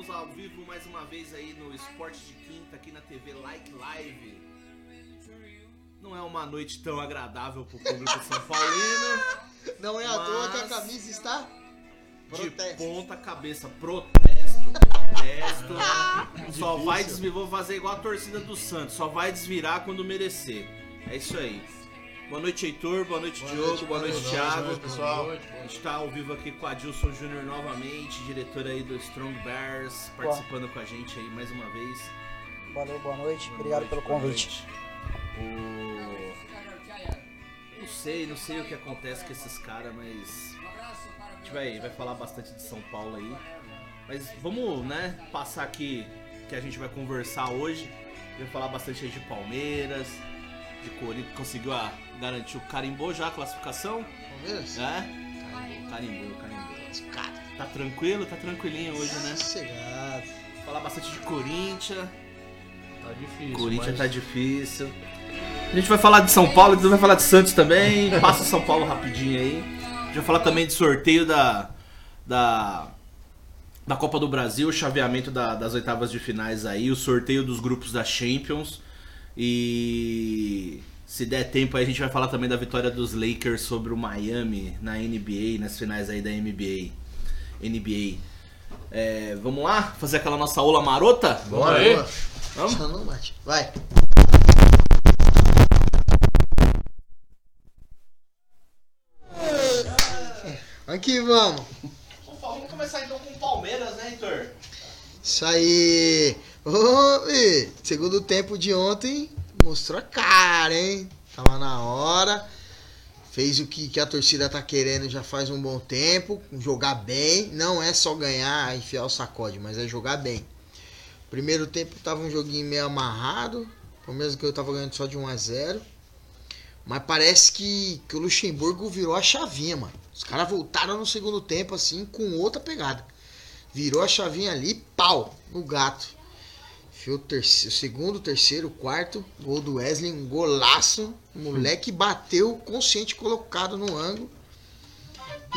Estamos ao vivo mais uma vez aí no Esporte de Quinta, aqui na TV Like Live. Não é uma noite tão agradável pro público São Paulino. Não é à toa que a camisa está De Protesto. ponta cabeça. Protesto, protesto. Só vai desvirar. Vou fazer igual a torcida do Santos. Só vai desvirar quando merecer. É isso aí. Boa noite, Heitor. Boa noite, Boa Diogo. noite, boa boa noite, noite, Thiago. boa noite, pessoal. A gente tá ao vivo aqui com a Dilson Júnior novamente, diretor aí do Strong Bears, participando com a gente aí mais uma vez. Valeu, boa noite. Boa Obrigado noite, pelo boa convite. noite. O... Não sei, não sei o que acontece com esses caras, mas. A gente vai, vai falar bastante de São Paulo aí. Mas vamos, né, passar aqui que a gente vai conversar hoje. Vai falar bastante aí de Palmeiras, de Corinthians, conseguiu a, garantir o carimbou já a classificação, Palmeiras? né? Carimbou, carimbou. Tá tranquilo? Tá tranquilinho hoje, né? sossegado. Falar bastante de Corinthians. Tá difícil. Corinthians mas tá difícil. A gente vai falar de São Paulo, depois vai falar de Santos também. Passa São Paulo rapidinho aí. A gente vai falar também de sorteio da. da. da Copa do Brasil, o chaveamento da- das oitavas de finais aí, o sorteio dos grupos da Champions. E. Se der tempo aí, a gente vai falar também da vitória dos Lakers sobre o Miami na NBA, nas finais aí da NBA. NBA. É, vamos lá? Fazer aquela nossa aula marota? Bora aí. Boa. Vamos? Só não bate. Vai. Aqui vamos. Vamos começar então com o Palmeiras, né, Heitor? Isso aí. Ô, Bi, segundo tempo de ontem mostrou a cara, hein? Tava na hora. Fez o que, que a torcida tá querendo já faz um bom tempo. Jogar bem. Não é só ganhar, enfiar o sacode, mas é jogar bem. Primeiro tempo tava um joguinho meio amarrado. Pelo menos que eu tava ganhando só de 1 a 0 Mas parece que, que o Luxemburgo virou a chavinha, mano. Os caras voltaram no segundo tempo, assim, com outra pegada. Virou a chavinha ali, pau, no gato. Enfiou o, terceiro, o segundo, o terceiro, o quarto. Gol do Wesley, um golaço. O moleque bateu consciente colocado no ângulo.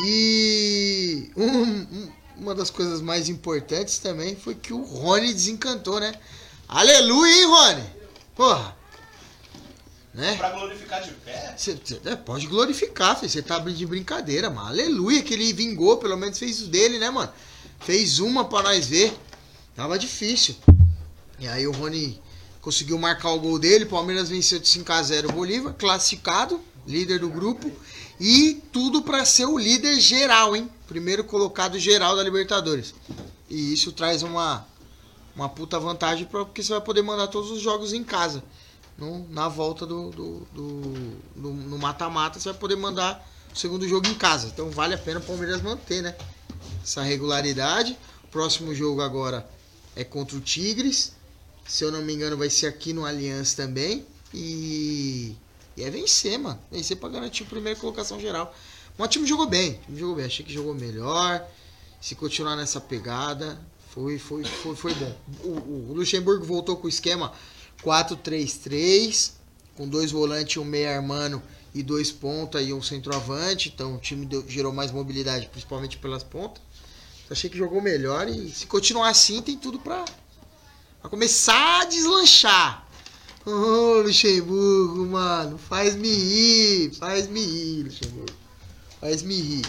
E um- um- uma das coisas mais importantes também foi que o Rony desencantou, né? Aleluia, hein, Rony? Porra. Né? Pra glorificar de pé? Você pode glorificar. Você tá de brincadeira, mano. Aleluia, que ele vingou, pelo menos fez o dele, né, mano? Fez uma pra nós ver. Tava difícil. E aí o Rony conseguiu marcar o gol dele. Palmeiras venceu de 5x0 o Bolívar, classificado, líder do grupo. E tudo pra ser o líder geral, hein? Primeiro colocado geral da Libertadores. E isso traz uma, uma puta vantagem pra, porque você vai poder mandar todos os jogos em casa no- na volta do, do, do- do- no mata-mata, você vai poder mandar o segundo jogo em casa. Então vale a pena o Palmeiras manter, né? Essa regularidade. Próximo jogo agora é contra o Tigres. Se eu não me engano, vai ser aqui no Allianz também. E, e é vencer, mano. Vencer pra garantir a primeira colocação geral. Mas o time jogou bem. Time jogou bem. Achei que jogou melhor. Se continuar nessa pegada, foi, foi, foi, foi bom. O, o Luxemburgo voltou com o esquema 4-3-3, com dois volantes, um meia armano e dois ponta e um centroavante. Então o time deu- gerou mais mobilidade, principalmente pelas pontas. Achei que jogou melhor e se continuar assim tem tudo pra, pra começar a deslanchar. Ô Luxemburgo, mano, faz-me rir, faz-me rir, Luxemburgo. Faz-me rir.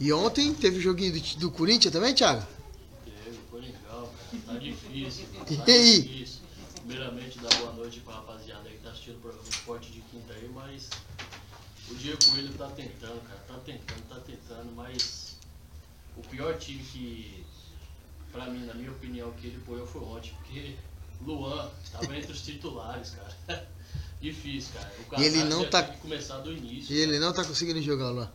E ontem teve o joguinho do, do Corinthians também, Thiago? Teve, foi legal, cara. Tá difícil. E Tá aí? difícil. Primeiramente, dar boa noite pra rapaziada aí que tá assistindo o programa Esporte de Quinta aí, mas o Diego Coelho tá tentando, cara. Tá tentando, tá tentando, mas o pior time que, pra mim, na minha opinião, que ele apoiou foi ontem, porque Luan tava entre os titulares, cara. Difícil, cara. O E ele não tá- começar do início. E ele não tá conseguindo jogar lá.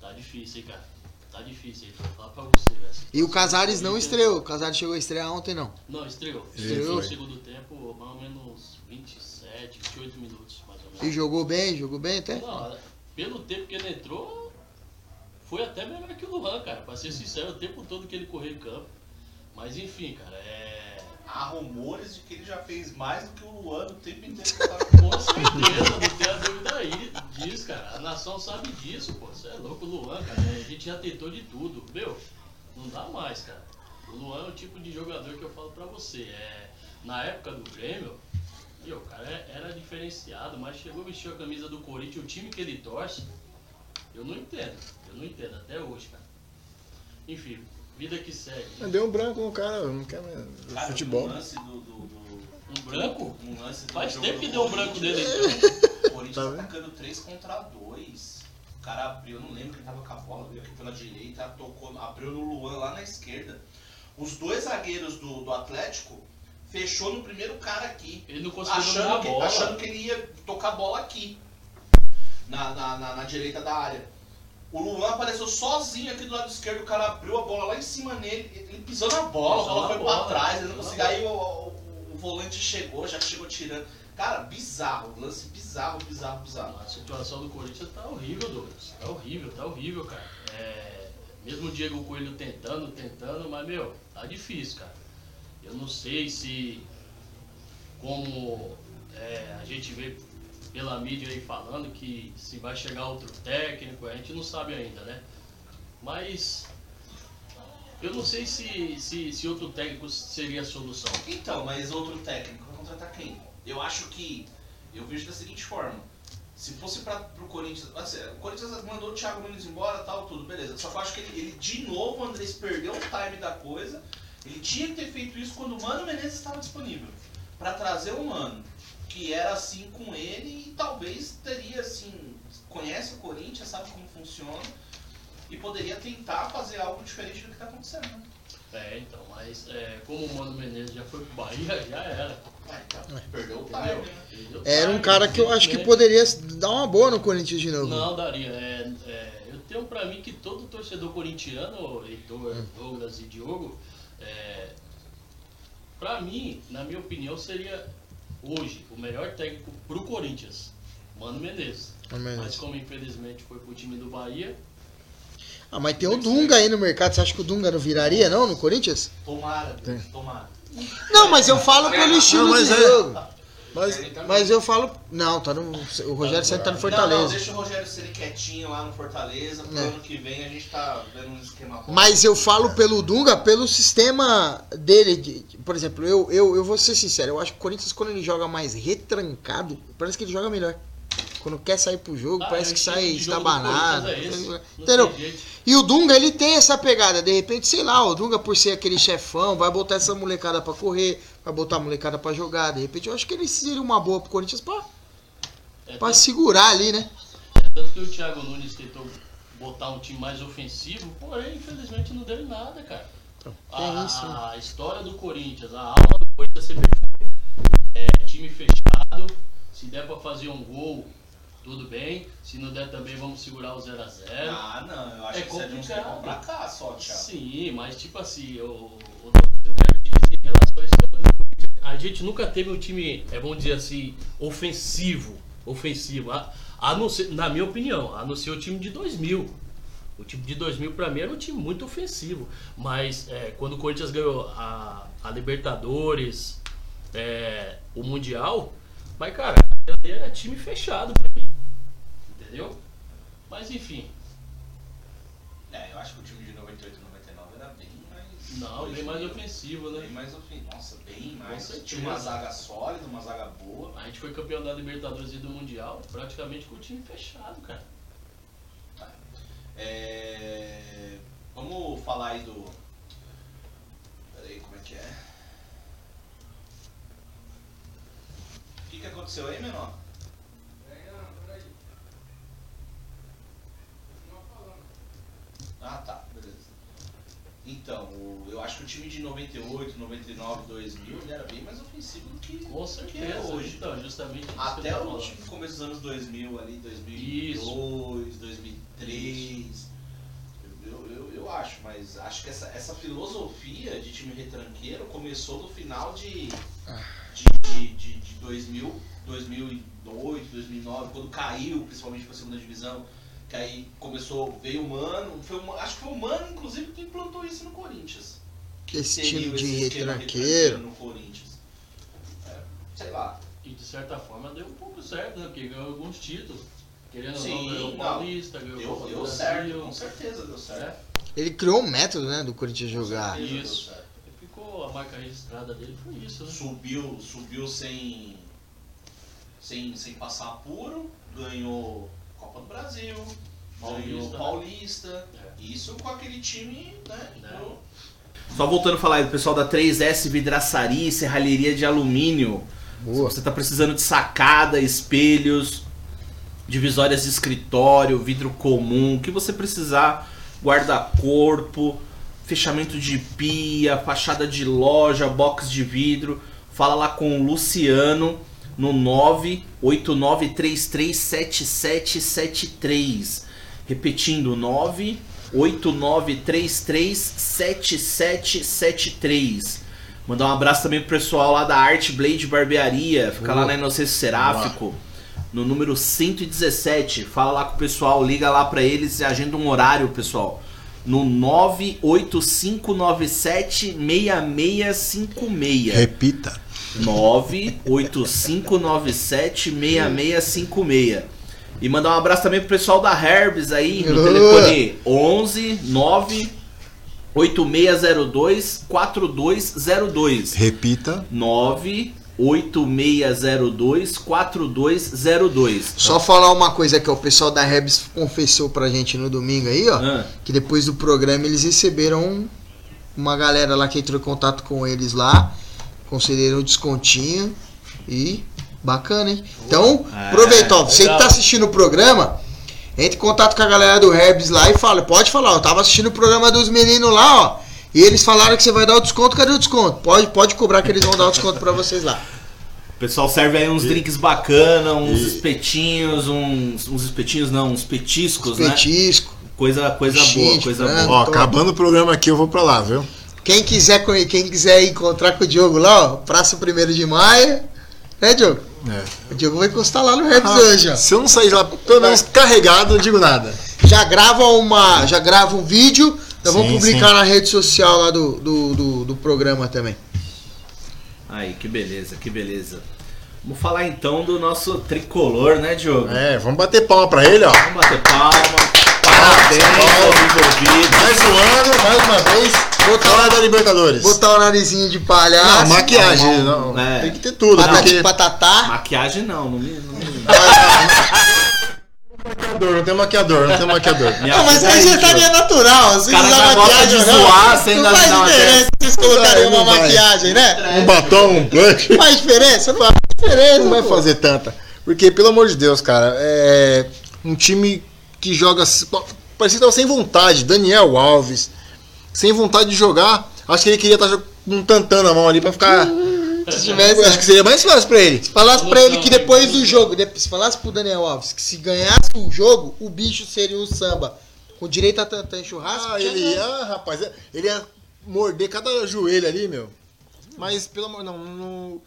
Tá difícil, hein, cara. Tá difícil, hein. Vou falar pra você, velho. E o Casares não estreou. O Casares chegou a estrear ontem, não. Não, estreou. Estreou? No segundo tempo, mais ou menos 27, 28 minutos, mais ou E menos. jogou bem, jogou bem até. Não, pelo tempo que ele entrou, foi até melhor que o Luan, cara. Pra ser sincero, o tempo todo que ele correu em campo. Mas enfim, cara, é. há rumores de que ele já fez mais do que o Luan no tempo inteiro tava Com certeza, não tem a dúvida aí disso, cara. A nação sabe disso, pô. Você é louco, o Luan, cara. A gente já tentou de tudo. Meu, não dá mais, cara. O Luan é o tipo de jogador que eu falo pra você. É, na época do Grêmio, meu, o cara é- era diferenciado, mas chegou a vestir a camisa do Corinthians, o time que ele torce, eu não entendo. Eu não entendo até hoje, cara. Enfim, vida que segue. Deu um branco no cara, não quer mais Cara, futebol. Um lance do, do, do- Um branco? Um lance do Faz jogo tempo que deu um branco dele. então. O Corinthians Tá atacando 3 contra 2. O cara abriu, eu não lembro quem tava com a bola, veio aqui pela direita, tocou, abriu no Luan lá na esquerda. Os dois zagueiros do, do Atlético fechou no primeiro cara aqui. Ele não conseguiu Achando a que, bola. achando que ele ia tocar a bola aqui. Na, na, na, na direita da área. O Luan apareceu sozinho aqui do lado esquerdo, o cara abriu a bola lá em cima nele, ele pisou na bola, Pisou a bola foi bola, pra trás, ele não conseguiu. Aí o, o- o volante chegou, já chegou tirando. Cara, bizarro, lance bizarro, bizarro, bizarro. A situação do Corinthians tá horrível, Douglas. Tá horrível, tá horrível, cara. É, mesmo o Diego Coelho tentando, tentando, mas, meu, tá difícil, cara. Eu não sei se, como é, a gente vê pela mídia aí falando que se vai chegar outro técnico, a gente não sabe ainda, né? Mas eu não sei se, se, se outro técnico seria a solução. Então, mas outro técnico vai contratar quem? Eu acho que. Eu vejo da seguinte forma. Se fosse para pro Corinthians. assim, o Corinthians mandou o Thiago Nunes embora tal, tudo, beleza. Só que eu acho que ele, ele, de novo, o Andrés perdeu o time da coisa. Ele tinha que ter feito isso quando o Mano Menezes estava disponível. Pra trazer o Mano, que era assim com ele e talvez teria assim. Conhece o Corinthians, sabe como funciona. E poderia tentar fazer algo diferente do que tá acontecendo. né? É, então, mas é, como o Mano Menezes já foi pro Bahia, já era. Ah, então, perdeu o time, Entendeu? né? Perdeu Era um cara que eu acho que infelizmente. poderia dar uma boa no Corinthians de novo. Não, daria. É, é, eu tenho pra mim que todo torcedor corintiano, Heitor, Douglas e Diogo, é, pra mim, na minha opinião, seria hoje o melhor técnico pro Corinthians, Mano Menezes. Menos. Mas como infelizmente foi pro time do Bahia, Ah, mas tem o Dunga aí no mercado. Você acha que o Dunga não viraria, não, no Corinthians? Tomara, Deus, tomara. Não, mas eu falo pelo estilo mas de é- jogo. Mas Mas eu falo. Não, tá no. O Rogério Santos tá no Não, não, Fortaleza. deixa o Rogério ser quietinho lá no Fortaleza. Pro É. ano que vem a gente tá vendo um esquema. Mas eu falo pelo Dunga, pelo sistema dele. de- por exemplo, eu, eu, eu vou ser sincero, eu acho que o Corinthians, quando ele joga mais retrancado, parece que ele joga melhor. Quando quer sair pro jogo, Ah, parece é, que sai estabanado. É. Não Entendeu? E o Dunga, ele tem essa pegada. De repente, sei lá, o Dunga, por ser aquele chefão, vai botar essa molecada pra correr, vai botar a molecada pra jogar. De repente, eu acho que ele seria uma boa pro Corinthians pra, É, pra segurar ali, né? Tanto que o Thiago Nunes tentou botar um time mais ofensivo, porém, infelizmente, não deu em nada, cara. Tem A, isso, né? a história do Corinthians, a alma do Corinthians sempre foi é, time fechado, se der pra fazer um gol, tudo bem. Se não der também, vamos segurar o 0x0. Ah, não, eu acho É que isso é de uns complicado. pra cá só, Thiago. Sim, mas tipo assim, o, o, eu quero te dizer em relação à história do Corinthians, a gente nunca teve um time, é, vamos dizer assim, ofensivo. Ofensivo. A, a não ser, na minha opinião, a não ser o time de 2000. O time de 2000 pra mim era um time muito ofensivo. Mas é, quando o Corinthians ganhou a, a Libertadores, é, o Mundial, mas cara, era time fechado pra mim. Entendeu? Mas enfim, É, eu acho que o time de 98 não, bem mais ofensivo, né? Bem mais ofensivo. Nossa, bem mais. Tinha uma zaga sólida, uma zaga boa. A gente foi campeão da Libertadores e do Mundial praticamente com o time fechado, cara. É... Vamos falar aí do. Peraí, como é que é? O que, que aconteceu aí, menor? Ah, tá. Então, eu acho que o time de 98, 99, 2000 ele era bem mais ofensivo do que, Com que certeza. é hoje. Então, justamente isso Até o time começo dos anos 2000 ali, 2002, 2003. Eu, eu, eu acho, mas acho que essa, essa filosofia de time retranqueiro começou no final de, de, de, de, de 2000, 2008, 2009, quando caiu, principalmente para a segunda divisão. Que aí começou, veio o Mano, foi o acho que foi o Mano, inclusive, que implantou isso no Corinthians. Esse seria time de retranqueiro. no Corinthians. É, sei lá. E de certa forma deu um pouco certo, né? Porque ganhou alguns títulos. Querendo Sim, ou não, ganhou o. Paulista, ganhou o Deu, do deu Brasil. certo, com certeza deu certo. né? Ele criou um método, né, do Corinthians jogar. Isso. E ficou a marca registrada dele, foi isso, né? Subiu, subiu sem, sem, sem passar apuro, ganhou Copa do Brasil, ganhou Paulista. Paulista. É. Isso com aquele time, né? Né? do- Só voltando a falar aí do pessoal da 3S Vidraçaria e Serralheria de Alumínio. Boa. Se você tá precisando de sacada, espelhos, divisórias de escritório, vidro comum, o que você precisar, guarda-corpo, fechamento de pia, fachada de loja, box de vidro, fala lá com o Luciano no 989337773. Repetindo, 989337773. Mandar um abraço também pro pessoal lá da Art Blade Barbearia, fica lá na Inocêncio Seráfico, no número 117. Fala lá com o pessoal, liga lá pra eles e agenda um horário, pessoal. No 985976656. Repita. 985976656. E mandar um abraço também pro pessoal da Herbs aí, no telefone 11 98602 4202. Repita. 98602 4202. Só falar uma coisa que o pessoal da Rebs confessou pra gente no domingo aí, ó. Ah, Que depois do programa eles receberam uma galera lá que entrou em contato com eles lá. Concederam um descontinho. E bacana, hein? Então, É, aproveita, ó. Você que legal. tá assistindo o programa, entre em contato com a galera do Herbs lá e fala. Pode falar, eu tava assistindo o programa dos meninos lá, ó. E eles falaram que você vai dar o desconto, cadê o desconto? Pode, pode cobrar que eles vão dar o desconto pra vocês lá. o pessoal serve aí uns drinks bacana, uns espetinhos, uns, uns espetinhos não, uns petiscos, né? Petisco. Coisa, coisa boa, coisa frango. boa. Ó, acabando o programa aqui, eu vou pra lá, viu? Quem quiser, quem quiser encontrar com o Diogo lá, ó, Praça 1 de Maio. Né, Diogo? É. O Diogo vai encostar lá no Herbs hoje, ó. Se eu não sair lá, pelo menos carregado, não digo nada. Já grava uma. Já grava um vídeo. Nós vamos Sim, publicar sim. na rede social lá do, do, do, do programa também. Aí, que beleza, que beleza. Vamos falar então do nosso tricolor, né, Diogo? É, vamos bater palma pra ele, ó. Vamos bater palma. Parabéns. Mais um ano, mais uma vez, falar da Libertadores. Botar o narizinho de palhaço. Não, maquiagem, Não, não, é. tem que ter tudo, Patati porque... patatá. Maquiagem não, não me. Não. Maquiador, não tem maquiador, não tem maquiador. Não, mas aí já estaria natural. Se caras usar já gostam maquiagem de não, zoar, você não faz diferença se vocês colocarem Não uma vai. maquiagem, né? Um batom, um blush. Faz diferença? Não faz diferença. Não vai pô. fazer tanta. Porque, pelo amor de Deus, cara, é um time que joga. Parecia que tava sem vontade. Daniel Alves, sem vontade de jogar. Acho que ele queria estar com um tantã na mão ali pra ficar. Se tivesse. Acho que seria mais fácil pra ele. Se falasse pra ele que depois do jogo, de- se falasse pro Daniel Alves que se ganhasse o jogo, o bicho seria o samba. Com direito a tantã e churrasco. Ah, ele ia, rapaz, ele ia morder cada joelho ali, meu. Mas, pelo amor, não, no,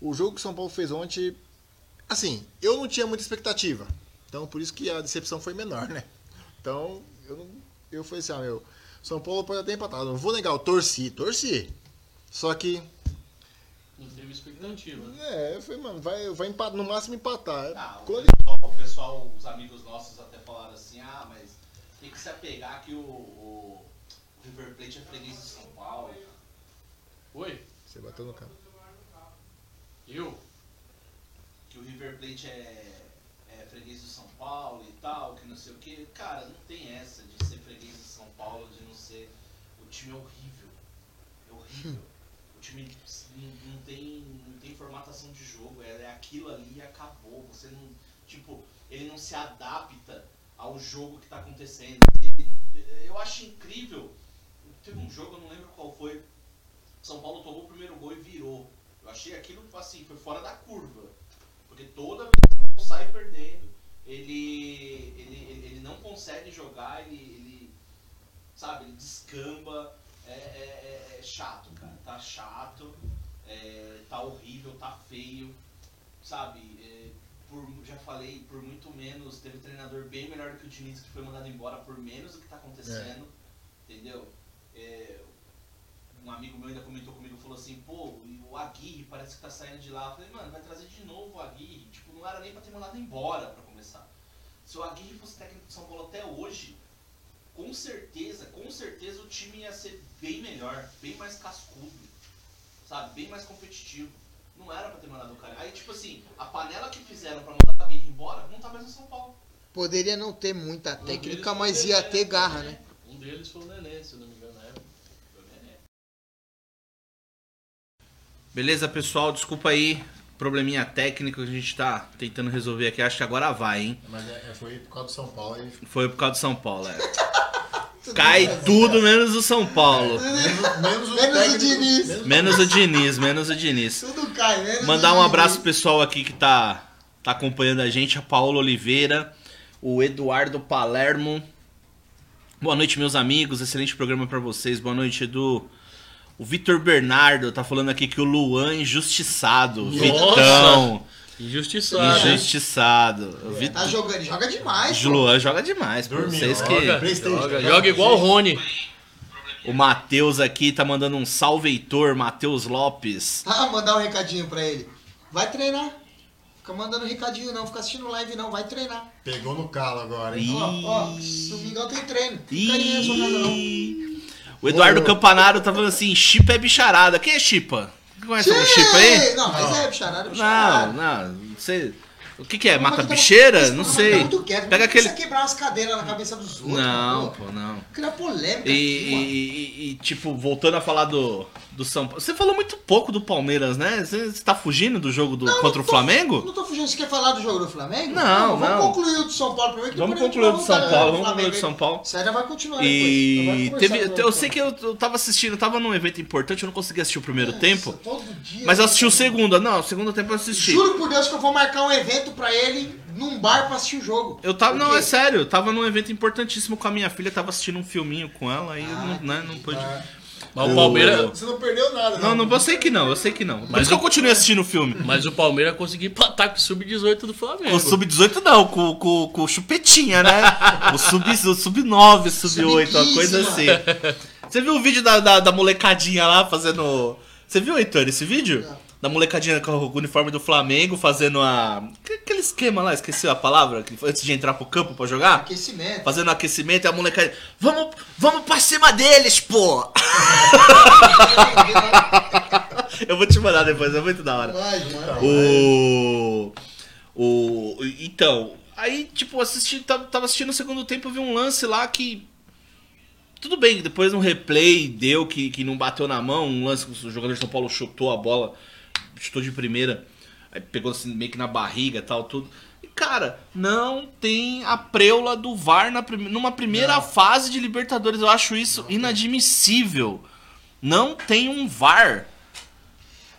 o jogo que o São Paulo fez ontem, assim, eu não tinha muita expectativa. Então, por isso que a decepção foi menor, né? Então, eu, não, eu falei assim, ah, meu, São Paulo pode até empatar. Não vou negar, eu torci, torci. Só que, Não teve expectativa. né? é, eu falei, mano, vai, vai empatar, no máximo empatar. Ah, o Quando- pessoal, o pessoal, os amigos nossos até falaram assim, ah, mas tem que se apegar que o, o River Plate é freguês de São Paulo. Oi? Você bateu no carro. Eu? Que o River Plate é, Paulo e tal, que não sei o que. Cara, não tem essa de ser freguês de São Paulo, de não ser. O time é horrível. É horrível. O time não, tem, não tem formatação de jogo, é, é aquilo ali e acabou. Você não. Tipo, ele não se adapta ao jogo que tá acontecendo. Ele- eu acho incrível. Teve um jogo, eu não lembro qual foi. São Paulo tomou o primeiro gol e virou. Eu achei aquilo assim, foi fora da curva. Porque toda vez que o São Paulo sai perdendo, ele, ele, ele, não consegue jogar, ele, ele sabe, ele descamba. É, é- é- é chato, cara. Tá chato, é, tá horrível, tá feio, sabe? É, por, já falei, por muito menos, teve treinador bem melhor que o Diniz que foi mandado embora por menos do que tá acontecendo, entendeu? É, um amigo meu ainda comentou comigo, falou assim, pô, o Aguirre parece que tá saindo de lá. Eu falei, mano, vai trazer de novo o Aguirre. Tipo, não era nem pra ter mandado embora pra começar. Se o Aguirre fosse técnico de São Paulo até hoje, com certeza, com certeza o time ia ser bem melhor, bem mais cascudo, sabe? Bem mais competitivo. Não era pra ter mandado o cara. Aí, tipo assim, a panela que fizeram pra mandar o Aguirre embora não tá mais no São Paulo. Poderia não ter muita Um técnica, mas o ia Nenê ter garra, também. né? Um deles foi o Nenê, se eu não me engano, na época. Foi o Nenê. Beleza, pessoal? Desculpa aí. Probleminha técnico que a gente tá tentando resolver aqui. Acho que agora vai, hein? Mas é, é, foi por causa do São Paulo aí. Foi por causa do São Paulo, é. Cai tudo menos o São Paulo. Menos, menos o, Menos o Diniz. menos- Menos o Diniz, menos o Diniz. Tudo cai, né? Mandar um abraço pro pessoal aqui que tá, tá acompanhando a gente, a Paola Oliveira, o Eduardo Palermo. Boa noite, meus amigos. Excelente programa pra vocês. Boa noite, Edu. O Vitor Bernardo tá falando aqui que o Luan injustiçado. Vitão. Injustiçado. Injustiçado. O Tá Vitor jogando, ele joga demais. o pô. Luan joga demais. pô. Dormindo, Vocês joga. que... Joga, joga joga igual o Rony. O Matheus aqui tá mandando um salve Heitor, Matheus Lopes. Ah, mandar um recadinho pra ele. Vai treinar. Fica mandando recadinho não, fica assistindo live não, vai treinar. Pegou no calo agora, hein? Ó, ó, domingão tem treino. Fica aí não. O Eduardo Campanaro tá falando assim, Chipa é bicharada. Quem é Chipa? Conhece algum Chipa aí? Não, mas Não. é bicharada, Não, bicharada. não, você... O que que é? Mata bicheira? Não sei. muito quieto, Pega aquele... precisa quebrar umas cadeiras na cabeça dos outros. Não, pô. não. Cria polêmica E, e- e- tipo, voltando a falar do, do São Paulo. Você falou muito pouco do Palmeiras, né? Você, você tá fugindo do jogo do, Não, contra não o tô- Flamengo? Não tô fugindo. Você quer falar do jogo do Flamengo? Não, Vamos não. concluir o do São Paulo primeiro. que Vamos concluir o do São Paulo, vamos concluir o do São Paulo. Você ainda vai continuar E depois. Teve, eu sei que eu, eu tava assistindo, eu tava num evento importante, eu não consegui assistir o primeiro Nossa, tempo. todo dia, Mas eu assisti o segundo. Não, o segundo tempo eu assisti. Juro por Deus que eu vou marcar um evento pra ele num bar pra assistir o jogo. Eu tava, não, Por é sério, eu tava num evento importantíssimo com a minha filha, tava assistindo um filminho com ela, aí eu Ah, não, né, não pude. Mas o Palmeiras. Você não perdeu nada, Não, não, eu sei que não, eu sei que não. Mas Mas que eu continuei assistindo o filme. Mas o Palmeiras conseguiu empatar com o Sub-18 do Flamengo. O Sub-18 não, com, com, com o Chupetinha, né? o Sub-9, o Sub-9, Sub-8, uma Sub-15, coisa assim. Você viu o vídeo da, da, da molecadinha lá fazendo. Você viu, Heitor, esse vídeo? Não. Da molecadinha com o uniforme do Flamengo fazendo a. que- Aquele esquema lá, esqueci a palavra, que antes de entrar pro campo pra jogar. Aquecimento. Fazendo aquecimento e a molecadinha. Vamos, vamos pra cima deles, pô! Eu vou te mandar depois, é muito da hora. Vai, mano. O. O. Então, aí, tipo, assisti, tava, assistindo o segundo tempo, vi um lance lá que. Tudo bem, depois no replay deu que, que não bateu na mão, um lance que o jogador de São Paulo chutou a bola, chutou de primeira, aí pegou assim meio que na barriga e tal, tudo. E, cara, não tem a preula do VAR na prime- numa primeira fase de Libertadores. Eu acho isso inadmissível. Não tem um VAR.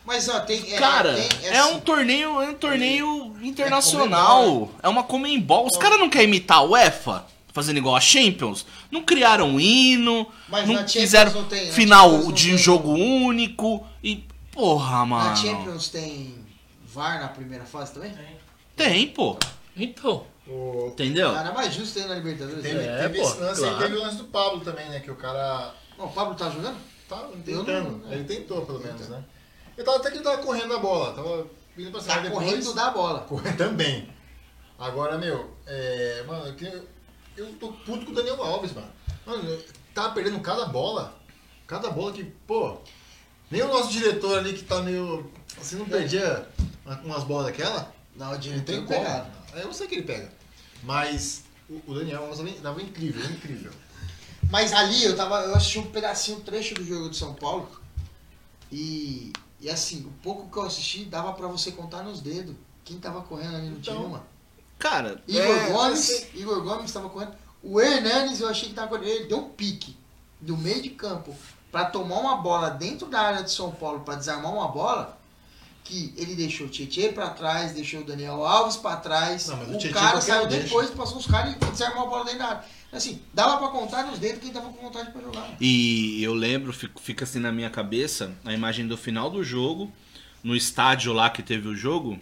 Mas ó, tem. É, Cara, tem, é, assim, um torneio, é um torneio internacional. É uma Comembol. Os caras não querem imitar a UEFA? Fazendo igual a Champions? Não criaram um hino, Mas não fizeram não tem, na final não de tem. jogo único. E. Porra, mano. Na Champions tem VAR na primeira fase também? Tem, pô. Então. O- Entendeu? Cara, mais justo ter na Libertadores. Teve, né? É, teve pô, esse lance claro. aí, teve o lance do Pablo também, né? Que o cara Não, o Pablo tá jogando? tá tentando. não- Ele tentou, pelo menos, né? Ele tava até que ele tava correndo a bola, tava vindo pra cima Tá depois. correndo da bola. Correndo também. Agora, meu, é. Mano, eu, eu tô puto com o Daniel Alves, mano. Mano, eu tava perdendo cada bola. Cada bola que, pô. Nem o nosso diretor ali que tá meio. Assim, não perdia uma- umas bolas daquela. Não, o Não diretor tem não como. pegado. Eu não sei que ele pega. Mas o, o Daniel tava, tava incrível, incrível. Mas ali eu tava. Eu assisti um pedacinho, um trecho do jogo de São Paulo. E. E assim, o pouco que eu assisti dava pra você contar nos dedos quem tava correndo ali no Então, time, mano. Cara, Igor É, Gomes, Igor Gomes tava correndo. O Hernanes eu achei que tava correndo. Ele deu um pique do meio de campo pra tomar uma bola dentro da área de São Paulo pra desarmar uma bola. Que ele deixou o Tietchan pra trás, deixou o Daniel Alves pra trás. Não, o o cara saiu um deixa. depois, passou os caras e desarmou a bola dentro da área. Assim, dava pra contar nos dedos quem tava com vontade pra jogar. E eu lembro, fica, assim na minha cabeça, a imagem do final do jogo, no estádio lá que teve o jogo,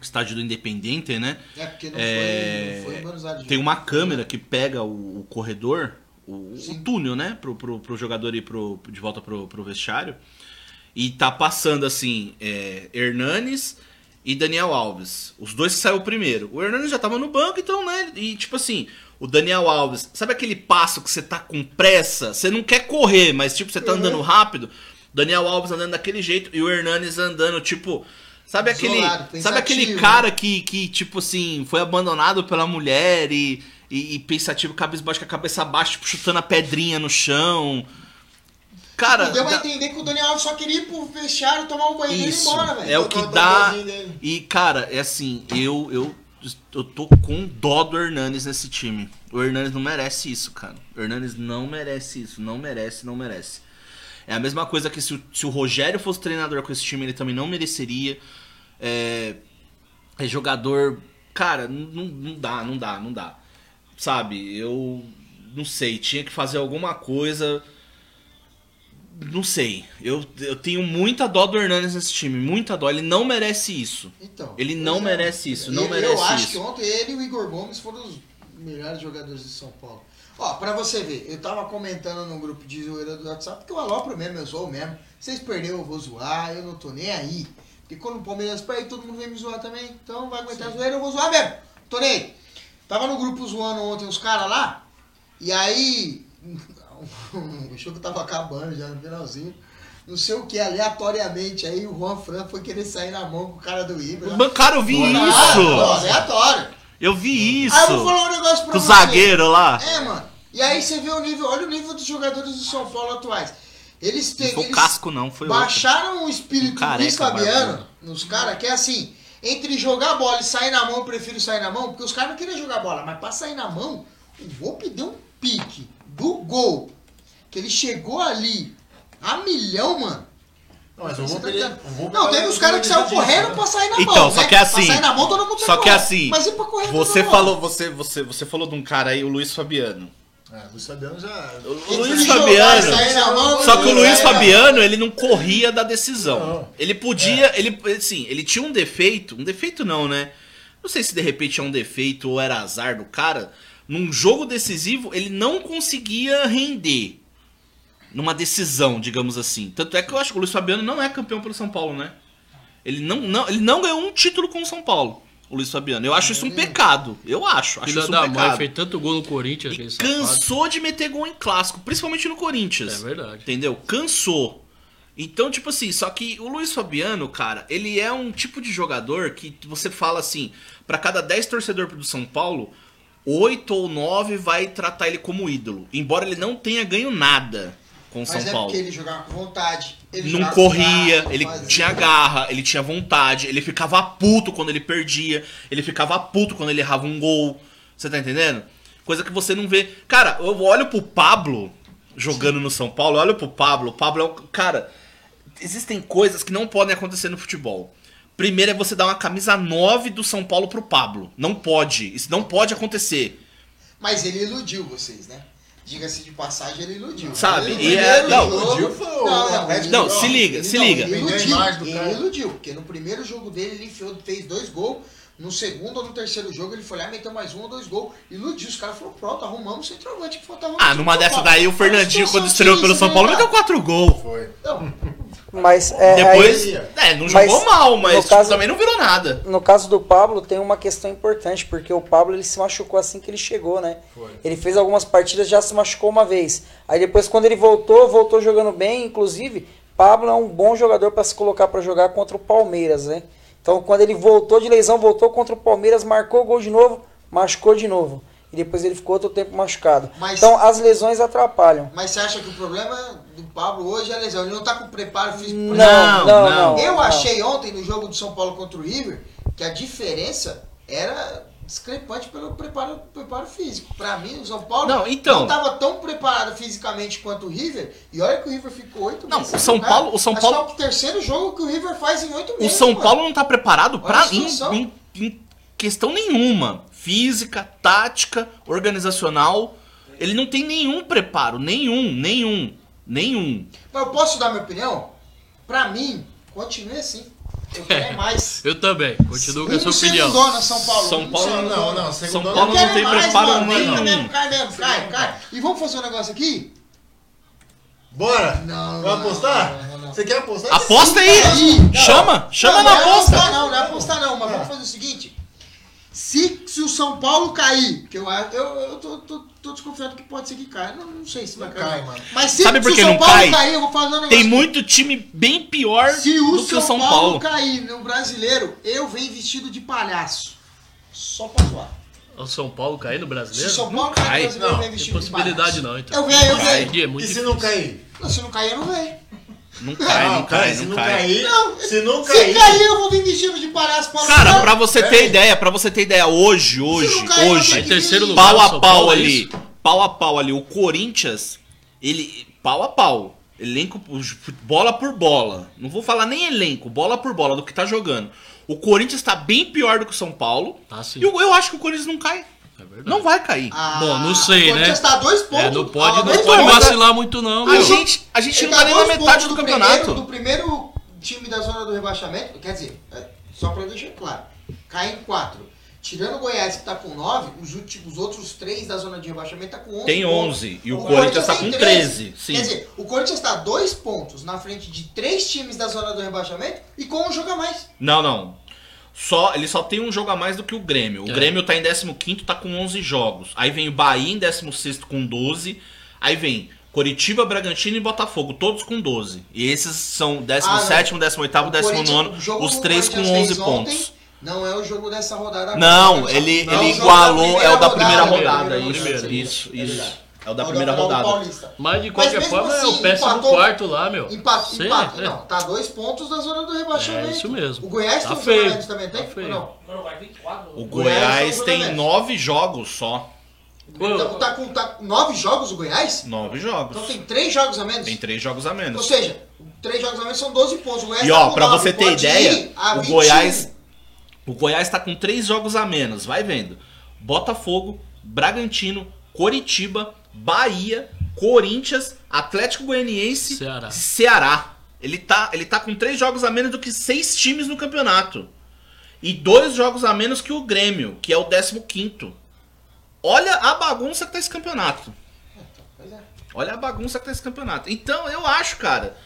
estádio do Independente, né? É, porque não É, foi, não foi. Tem uma câmera que pega o, o corredor, o, o túnel, né? Pro, pro, pro jogador ir pro, de volta pro, pro vestiário. E tá passando assim, é, Hernanes e Daniel Alves. Os dois que saiu primeiro. O Hernanes já tava no banco, então, né? E tipo assim, o Daniel Alves, sabe aquele passo que você tá com pressa? Você não quer correr, mas tipo, você tá andando rápido. Daniel Alves andando daquele jeito e o Hernanes andando, tipo. Sabe aquele, Isolado, sabe aquele cara que, que, tipo assim, foi abandonado pela mulher e, e, e pensativo, cabisbaixo, com a cabeça baixa, tipo, chutando a pedrinha no chão. Cara, Deu a dá- entender que o Daniel Alves só queria ir pro vestiário, tomar um banho e ir embora, velho. é o que dá. dele. E, cara, é assim, eu, eu, eu tô com dó do Hernanes nesse time. O Hernanes não merece isso, cara. O Hernanes não merece isso. Não merece, não merece. É a mesma coisa que se o, se o Rogério fosse treinador com esse time, ele também não mereceria. É, é jogador. Cara, não, não dá, não dá, não dá. Sabe, eu não sei, tinha que fazer alguma coisa. Não sei. Eu, eu tenho muita dó do Hernanes nesse time, muita dó. Ele não merece isso. Então, Ele não é. merece isso, não eu, merece Eu acho isso. que ontem ele e o Igor Gomes foram os melhores jogadores de São Paulo. Ó, pra você ver, eu tava comentando no grupo de zoeira do WhatsApp que eu alopro mesmo, eu sou mesmo. Vocês perderam, eu vou zoar, eu não tô nem aí. Porque quando o Palmeiras perde, todo mundo vem me zoar também. Então vai aguentar a zoeira, eu vou zoar mesmo. Tô nem aí. Tava no grupo zoando ontem os caras lá, e aí. O jogo tava acabando já no finalzinho. Não sei o que, aleatoriamente. Aí o Juan Fran foi querer sair na mão com o cara do Ibra. Mas, Cara, eu vi Pô, isso! aleatório. Eu vi isso! Aí eu vou falar um negócio pra Com o zagueiro lá. É, mano. E aí você vê o nível, olha o nível dos jogadores do São Paulo atuais. Eles Não têm. foi o eles casco, não, foi outro. baixaram o espírito Um do careca Luiz Fabiano nos caras, que é assim, entre jogar bola e sair na mão, eu prefiro sair na mão, porque os caras não queriam jogar bola, mas pra sair na mão, o Volpe deu um pique do gol. Que ele chegou ali a milhão, mano. Não, mas vou tá vou Não, teve o os caras que saíram disso, correndo né? pra sair na Então, mão. só né? que é assim- Pra sair na mão, todo mundo Só que correndo. assim, Mas e pra correr Você falou, você, você, você falou de um cara aí, o Luiz Fabiano. É, o Fabiano já. O Luiz Fabiano. mão, Só que o Luiz Fabiano, ele não corria da decisão. Não. Ele podia, ele assim, ele tinha um defeito, um defeito não, né? Não sei se de repente é um defeito ou era azar do cara. Num jogo decisivo, ele não conseguia render numa decisão, digamos assim. Tanto é que eu acho que o Luiz Fabiano não é campeão pelo São Paulo, né? Ele não, não, ele não ganhou um título com o São Paulo, o Luiz Fabiano. Eu acho isso um pecado. Eu acho, acho Filha isso um da mãe, pecado. fez tanto gol no Corinthians, E safado. cansou de meter gol em clássico, principalmente no Corinthians. É verdade. Entendeu? Cansou. Então, tipo assim, só que o Luiz Fabiano, cara, ele é um tipo de jogador que você fala assim, pra cada 10 torcedores do São Paulo, 8 ou 9 vai tratar ele como ídolo. Embora ele não tenha ganho nada com o Mas São é Paulo. porque ele jogava com vontade. Ele Não corria, ele fazia. tinha garra, ele tinha vontade, ele ficava puto quando ele perdia, ele ficava puto quando ele errava um gol. Você tá entendendo? Coisa que você não vê. Cara, eu olho pro Pablo jogando no São Paulo, eu olho pro Pablo, o Pablo é o. Cara, existem coisas que não podem acontecer no futebol. Primeiro é você dar uma camisa 9 do São Paulo pro Pablo. Não pode. Isso não pode acontecer. Mas ele iludiu vocês, né? Diga-se de passagem, ele iludiu. Sabe, Ele e é- não, jogo- iludiu foi o Não, não, Atlético ele- Não, se liga, ele se não, liga. Ele iludiu, ele iludiu, porque no primeiro jogo dele ele enfiou- fez dois gols, no segundo ou no terceiro jogo ele foi lá meteu mais um ou dois gols. Iludiu, os caras falaram, pronto, arrumamos o centroavante que faltava. Ah, numa dessa daí o Fernandinho, quando estreou pelo São Paulo, meteu. 4 gols. Foi. Então, Mas é, Depois, aí- é, não mas, jogou mal, mas tipo, caso- também não virou nada. no caso do Pablo tem uma questão importante, porque o Pablo ele se machucou assim que ele chegou, né? Foi. Ele fez algumas partidas já se machucou uma vez. Aí depois quando ele voltou, voltou jogando bem, inclusive, Pablo é um bom jogador para se colocar para jogar contra o Palmeiras, né? Então quando ele voltou de lesão, voltou contra o Palmeiras, marcou o gol de novo, machucou de novo. E depois ele ficou outro tempo machucado. Mas- Então as lesões atrapalham. mas você acha que o problema do Pablo hoje é a lesão? Ele não tá com preparo físico Não, não, não. não. Eu não. achei ontem no jogo do São Paulo contra o River que a diferença era discrepante pelo preparo, preparo físico. Pra mim, o São Paulo Não, então. estava tão preparado fisicamente quanto o River. E olha que o River ficou oito Não, meses. o sem São. Paulo- o São Acho Paulo- é o terceiro jogo que o River faz em oito O meses. São mano. Paulo não tá preparado pra, Olha a em, em- em questão nenhuma. Física, tática, organizacional. Ele não tem nenhum preparo. Nenhum, nenhum, nenhum. Mas eu posso dar minha opinião? Pra mim, continue assim. Eu quero é mais. Eu também, continuo com essa opinião. São Paulo. São Paulo segundona. Não, não, São Paulo Eu não quero tem mais, preparo mano. Vem nenhum. mesmo, cai mesmo, cai, cai. E vamos fazer um negócio aqui? Bora? Não, Vai não, apostar? não, não, não. Você quer apostar? Aposta aí! Não. Chama! Chama não, na não é aposta! não, não é apostar não, mas vamos fazer o seguinte. Se, se o São Paulo cair, que eu, eu, eu tô, tô, tô desconfiado que pode ser que caia. Não, não sei se vai cair. cai, mano. Mas se, Sabe por se que o São não Paulo cai? cair, eu vou falar um negócio. Tem muito time bem pior Se o do que São, o São Paulo, Paulo. cair no brasileiro, eu venho vestido de palhaço. Só pra zoar. O São Paulo cair no Se o brasileiro? São Paulo cai. cair no brasileiro, eu Não, venho Tem vestido de possibilidade palhaço. não, então. Eu venho, eu venho. É E se difícil. não cair? Não, se não cair, eu não venho. Não cai, não cai, se não não cai. cair. Não, se não Se cair. cair, eu vou vir vestido de palhaço pra Cara, pra você ter Peraí. ideia, pra você ter ideia, hoje, hoje, não cair, hoje, terceiro lugar, pau a pau Paulo, é ali, pau a pau ali, o Corinthians, ele, pau a pau, elenco, bola por bola, não vou falar nem elenco, bola por bola do que tá jogando. O Corinthians tá bem pior do que o São Paulo, Tá sim. e eu, eu acho que o Corinthians não cai, É não vai cair. Ah, Bom, não sei, o Corinthians né? tá a dois pontos. É, não pode, a não pode vacilar muito não, A meu. gente, a gente Ele não tá nem na metade do primeiro- campeonato. do primeiro time da zona do rebaixamento, quer dizer, é, só pra deixar claro, cai em quatro. Tirando o Goiás que tá com 9, os, últimos, os outros três da zona de rebaixamento tá com 11 Tem pontos. 11, e o Corinthians tá tem com 13, sim. Quer dizer, o Corinthians tá dois pontos na frente de três times da zona do rebaixamento e com um jogo a mais. Não, não. Só, ele só tem um jogo a mais do que o Grêmio. O É. Grêmio tá em 15º, tá com 11 jogos. Aí vem o Bahia em 16º com 12. Aí vem Coritiba, Bragantino e Botafogo, todos com 12. E esses são 17º, 18º, O 19 Corinthians- o jogo os que o três com Corinthians 11 fez pontos. ontem Não é o jogo dessa rodada agora. Não, ele, não, ele o jogo da igualou, é o da primeira rodada. rodada, Isso, isso, É isso. É o da É o primeira do rodada. Paulista. Mas de qualquer mesmo forma é assim, o péssimo empatou- quarto lá, meu. Empate, empate. é. Não, tá dois pontos da zona do rebaixamento. É isso mesmo. O Goiás Tá tem um feio. menos também, tem? Tá feio. Ou Não. Não, vai 24. O Goiás Goiás tem um. 9 jogos só. Tá, tá com tá com nove jogos o Goiás? 9 jogos. Então tem três jogos a menos? Tem 3 jogos a Ou menos. seja, três jogos a menos são 12 pontos. O Goiás E tá ó, com pra nove, você ter ideia, o 21. Goiás, o Goiás tá com três jogos a menos, vai vendo. Botafogo, Bragantino, Coritiba, Bahia, Corinthians, Atlético Goianiense, Ceará. Ceará. Ele tá, ele tá com três jogos a menos do que seis times no campeonato. E dois jogos a menos que o Grêmio, que é o 15º. Olha a bagunça que tá esse campeonato. Pois é. Olha a bagunça que tá esse campeonato. Então, eu acho, cara.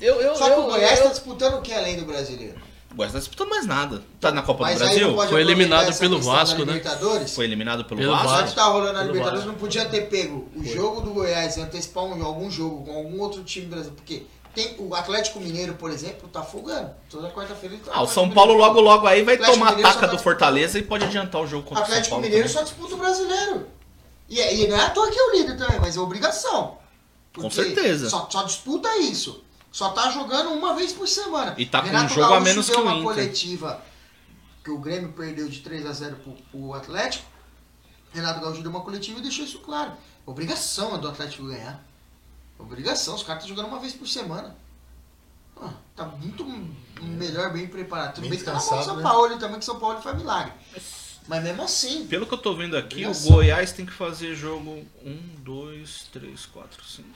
Eu, eu, Só que eu, o Goiás eu, tá disputando o que além do brasileiro? O Goiás tá disputando mais nada. Tá na Copa Mas do Brasil? Foi eliminado pelo Vasco, né? Libertadores? Foi eliminado pelo, Pelo Vasco. Vasco. que tá rolando a Libertadores, não podia ter pego o jogo do Goiás e antecipar um- algum jogo com algum outro time brasileiro. Porque tem o Atlético Mineiro, por exemplo, tá folgando. Toda quarta-feira ele tá. Ah, o São Paulo logo logo aí vai Atlético tomar a taca do tá- Fortaleza e pode adiantar o jogo O contra o São Atlético Paulo. Mineiro também. só disputa o brasileiro. E, é- e não é à toa que é o líder também, mas é obrigação. Com certeza. Só, só disputa isso. Só tá jogando uma vez por semana. E tá com Renato um jogo a Gaúcho menos deu que o uma Inter. coletiva que o Grêmio perdeu de 3 a 0 pro, pro Atlético. Renato Gaúcho deu uma coletiva e deixou isso claro. Obrigação é do Atlético ganhar. Obrigação, os caras estão jogando uma vez por semana. Ah, tá muito melhor, bem preparado. Tudo Bem bem que tá na mão do São né? Paulo também, que São Paulo faz milagre. Mas mesmo assim, Pelo que eu tô vendo aqui, o. Goiás tem que fazer jogo 1, 2, 3, 4, 5,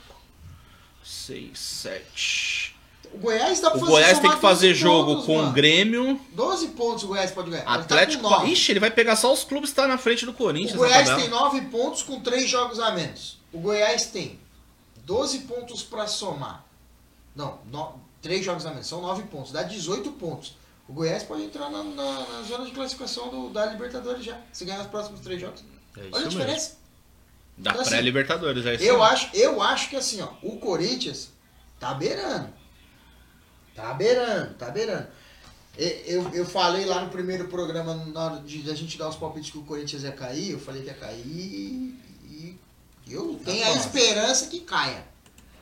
6, 7. o Goiás dá pra O fazer Goiás tem que fazer 12 jogo pontos, com o. Grêmio, 12 pontos o Goiás pode ganhar. Ele tá Atlético. Ixi, ele vai pegar só os clubes que tá na frente do Corinthians. O Goiás tem 9 pontos com 3 jogos a menos. O Goiás tem 12 pontos pra somar. Não, 3 jogos a menos. São 9 pontos. Dá 18 pontos. O Goiás pode entrar na, na- na zona de classificação do- da Libertadores já. Se ganhar os próximos 3 jogos. É Olha a mesmo. Da Então, assim, pré-Libertadores, é isso Eu aí. acho, eu acho que assim, ó, o Corinthians tá beirando. Tá beirando, tá beirando. Eu, eu falei lá no primeiro programa, na hora de a gente dar os palpites que o Corinthians ia cair, eu falei que ia cair e eu tenho a esperança que caia.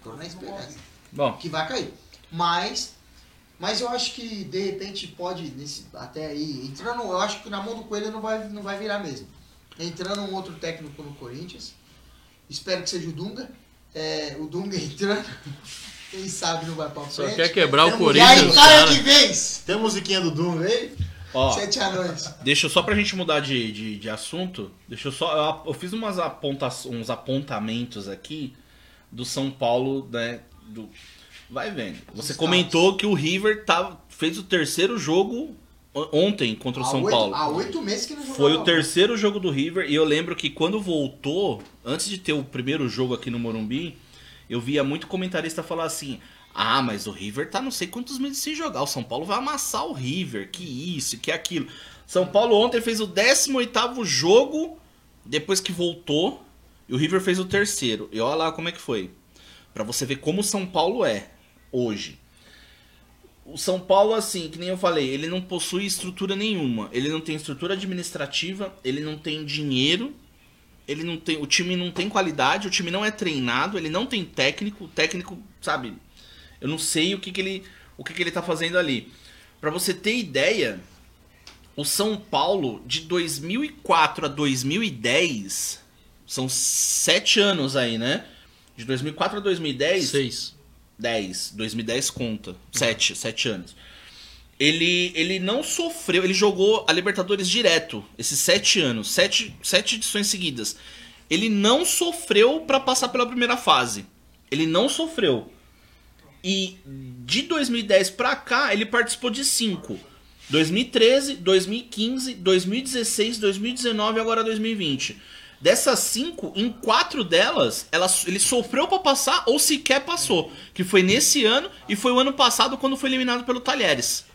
Tô na esperança Bom, que vai cair. Mas, mas eu acho que de repente pode, nesse, até aí, entrando, eu acho que na mão do Coelho não vai, não vai virar mesmo. Entrando um outro técnico no Corinthians, espero que seja o Dunga. É, o Dunga entrando, quem sabe não vai pra Só frente. quer quebrar o Temos- E Corinthians, aí, os cara de vez! Tem a musiquinha do Doom aí? ó, Sete anões. deixa eu só pra gente mudar de, de, de assunto. Deixa eu só. Eu, eu fiz umas aponta, uns apontamentos aqui do São Paulo, né? Do, Vai vendo. Você Os comentou que o River tava, fez o terceiro jogo o- ontem contra o Há São oito- Paulo. Há oito meses que não jogava. Foi o terceiro jogo do River e eu lembro que quando voltou, antes de ter o primeiro jogo aqui no Morumbi, eu via muito comentarista falar assim: "Ah, mas o River tá não sei quantos meses sem jogar, o São Paulo vai amassar o River, que isso, que aquilo". São Paulo ontem fez o 18º jogo depois que voltou e o River fez o terceiro. E olha lá como é que foi. Pra você ver como o São Paulo é hoje. O São Paulo, assim, que nem eu falei, ele não possui estrutura nenhuma. Ele não tem estrutura administrativa, ele não tem dinheiro, ele não tem. O time não tem qualidade, o time não é treinado, ele não tem técnico. O técnico, sabe? Eu não sei o que, que ele. O que, que ele tá fazendo ali. Pra você ter ideia, o São Paulo de 2004 a 2010 são sete anos aí, né? De 2004 a 2010. Seis. 10, 2010 conta. 7, 7 anos. Ele, ele não sofreu, ele jogou a Libertadores direto, esses 7 anos, 7 sete edições seguidas. Ele não sofreu pra passar pela primeira fase. Ele não sofreu. E de 2010 pra cá, ele participou de 5. 2013, 2015, 2016, 2019 e agora 2020. Dessas cinco, em quatro delas, ela, ele sofreu pra passar ou sequer passou. Que foi nesse ano e foi o ano passado quando foi eliminado pelo Talheres.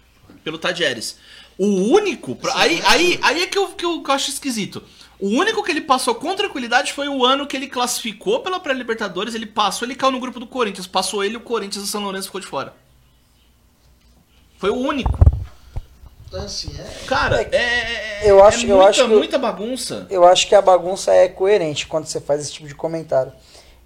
Pelo Tajeres. O único. pra- aí, aí, aí é que eu, que, eu, que eu acho esquisito. O único que ele passou com tranquilidade foi o ano que ele classificou pela pré-Libertadores. Ele passou, ele caiu no grupo do Corinthians. Passou ele, o Corinthians e o São Lourenço ficou de fora. Foi o único. Então, assim, é. Cara, é. é- Eu acho- é eu muita, acho que- muita bagunça. Eu acho que a bagunça é coerente quando você faz esse tipo de comentário.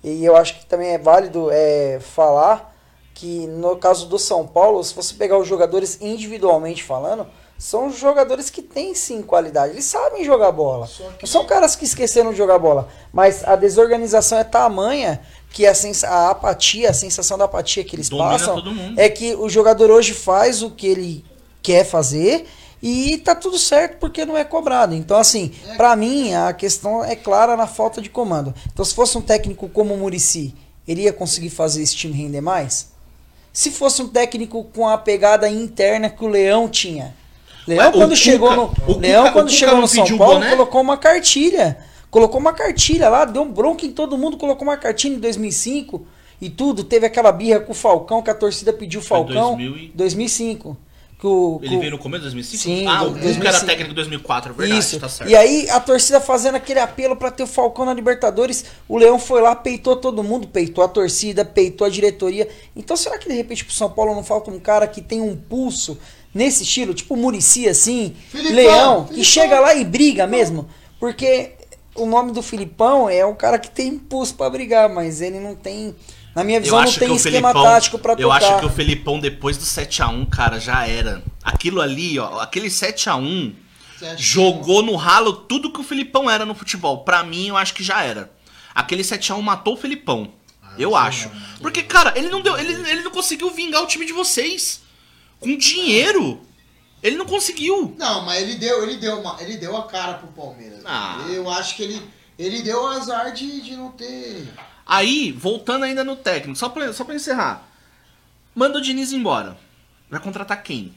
E eu acho que também é válido é, falar que no caso do São Paulo, se você pegar os jogadores individualmente falando, são jogadores que têm sim qualidade. Eles sabem jogar bola. Não são caras que esqueceram de jogar bola. Mas a desorganização é tamanha que a, a apatia, a sensação da apatia que eles Domina passam é que o jogador hoje faz o que ele quer fazer e tá tudo certo porque não é cobrado. Então, assim, pra mim, a questão é clara na falta de comando. Então, se fosse um técnico como o Murici, ele ia conseguir fazer esse time render mais? Se fosse um técnico com a pegada interna que o Leão tinha. Leão, Ué, quando chegou no, Leão, quando chegou no São Paulo, boné? colocou uma cartilha. Colocou uma cartilha lá, deu um bronca em todo mundo, colocou uma cartilha em 2005 e tudo. Teve aquela birra com o Falcão, que a torcida pediu o Foi Falcão. 2000 e- 2005. Que o, que Ele o- veio no começo de 2005? Sim, ah, o do- Cuca era 2005. técnico em 2004, é verdade, Isso. tá certo. E aí a torcida fazendo aquele apelo pra ter o Falcão na Libertadores, o Leão foi lá, peitou todo mundo, peitou a torcida, peitou a diretoria. Então será que de repente pro São Paulo não falta um cara que tem um pulso nesse estilo, tipo o Murici assim, Filipão, Leão, que Filipão. chega lá e briga mesmo? Porque o nome do Filipão é um cara que tem impulso pra brigar, mas ele não tem, na minha visão, não tem esquema tático pra Eu tocar. acho que o Felipão, depois do 7x1, cara, já era. Aquilo ali, ó, aquele 7x1 Você acha que- jogou no ralo tudo que o Felipão era no futebol. Pra mim, eu acho que já era. Aquele 7x1 matou o Felipão. eu acho. Porque, cara, ele não deu. Ele, ele não conseguiu vingar o time de vocês. Com dinheiro. Ele não conseguiu. Não, mas ele deu, ele deu, uma, ele deu a cara pro Palmeiras. Ah. Eu acho que ele, ele deu o azar de, de não ter. Aí, voltando ainda no técnico, só pra, só pra encerrar. Manda o Diniz embora. Vai contratar quem?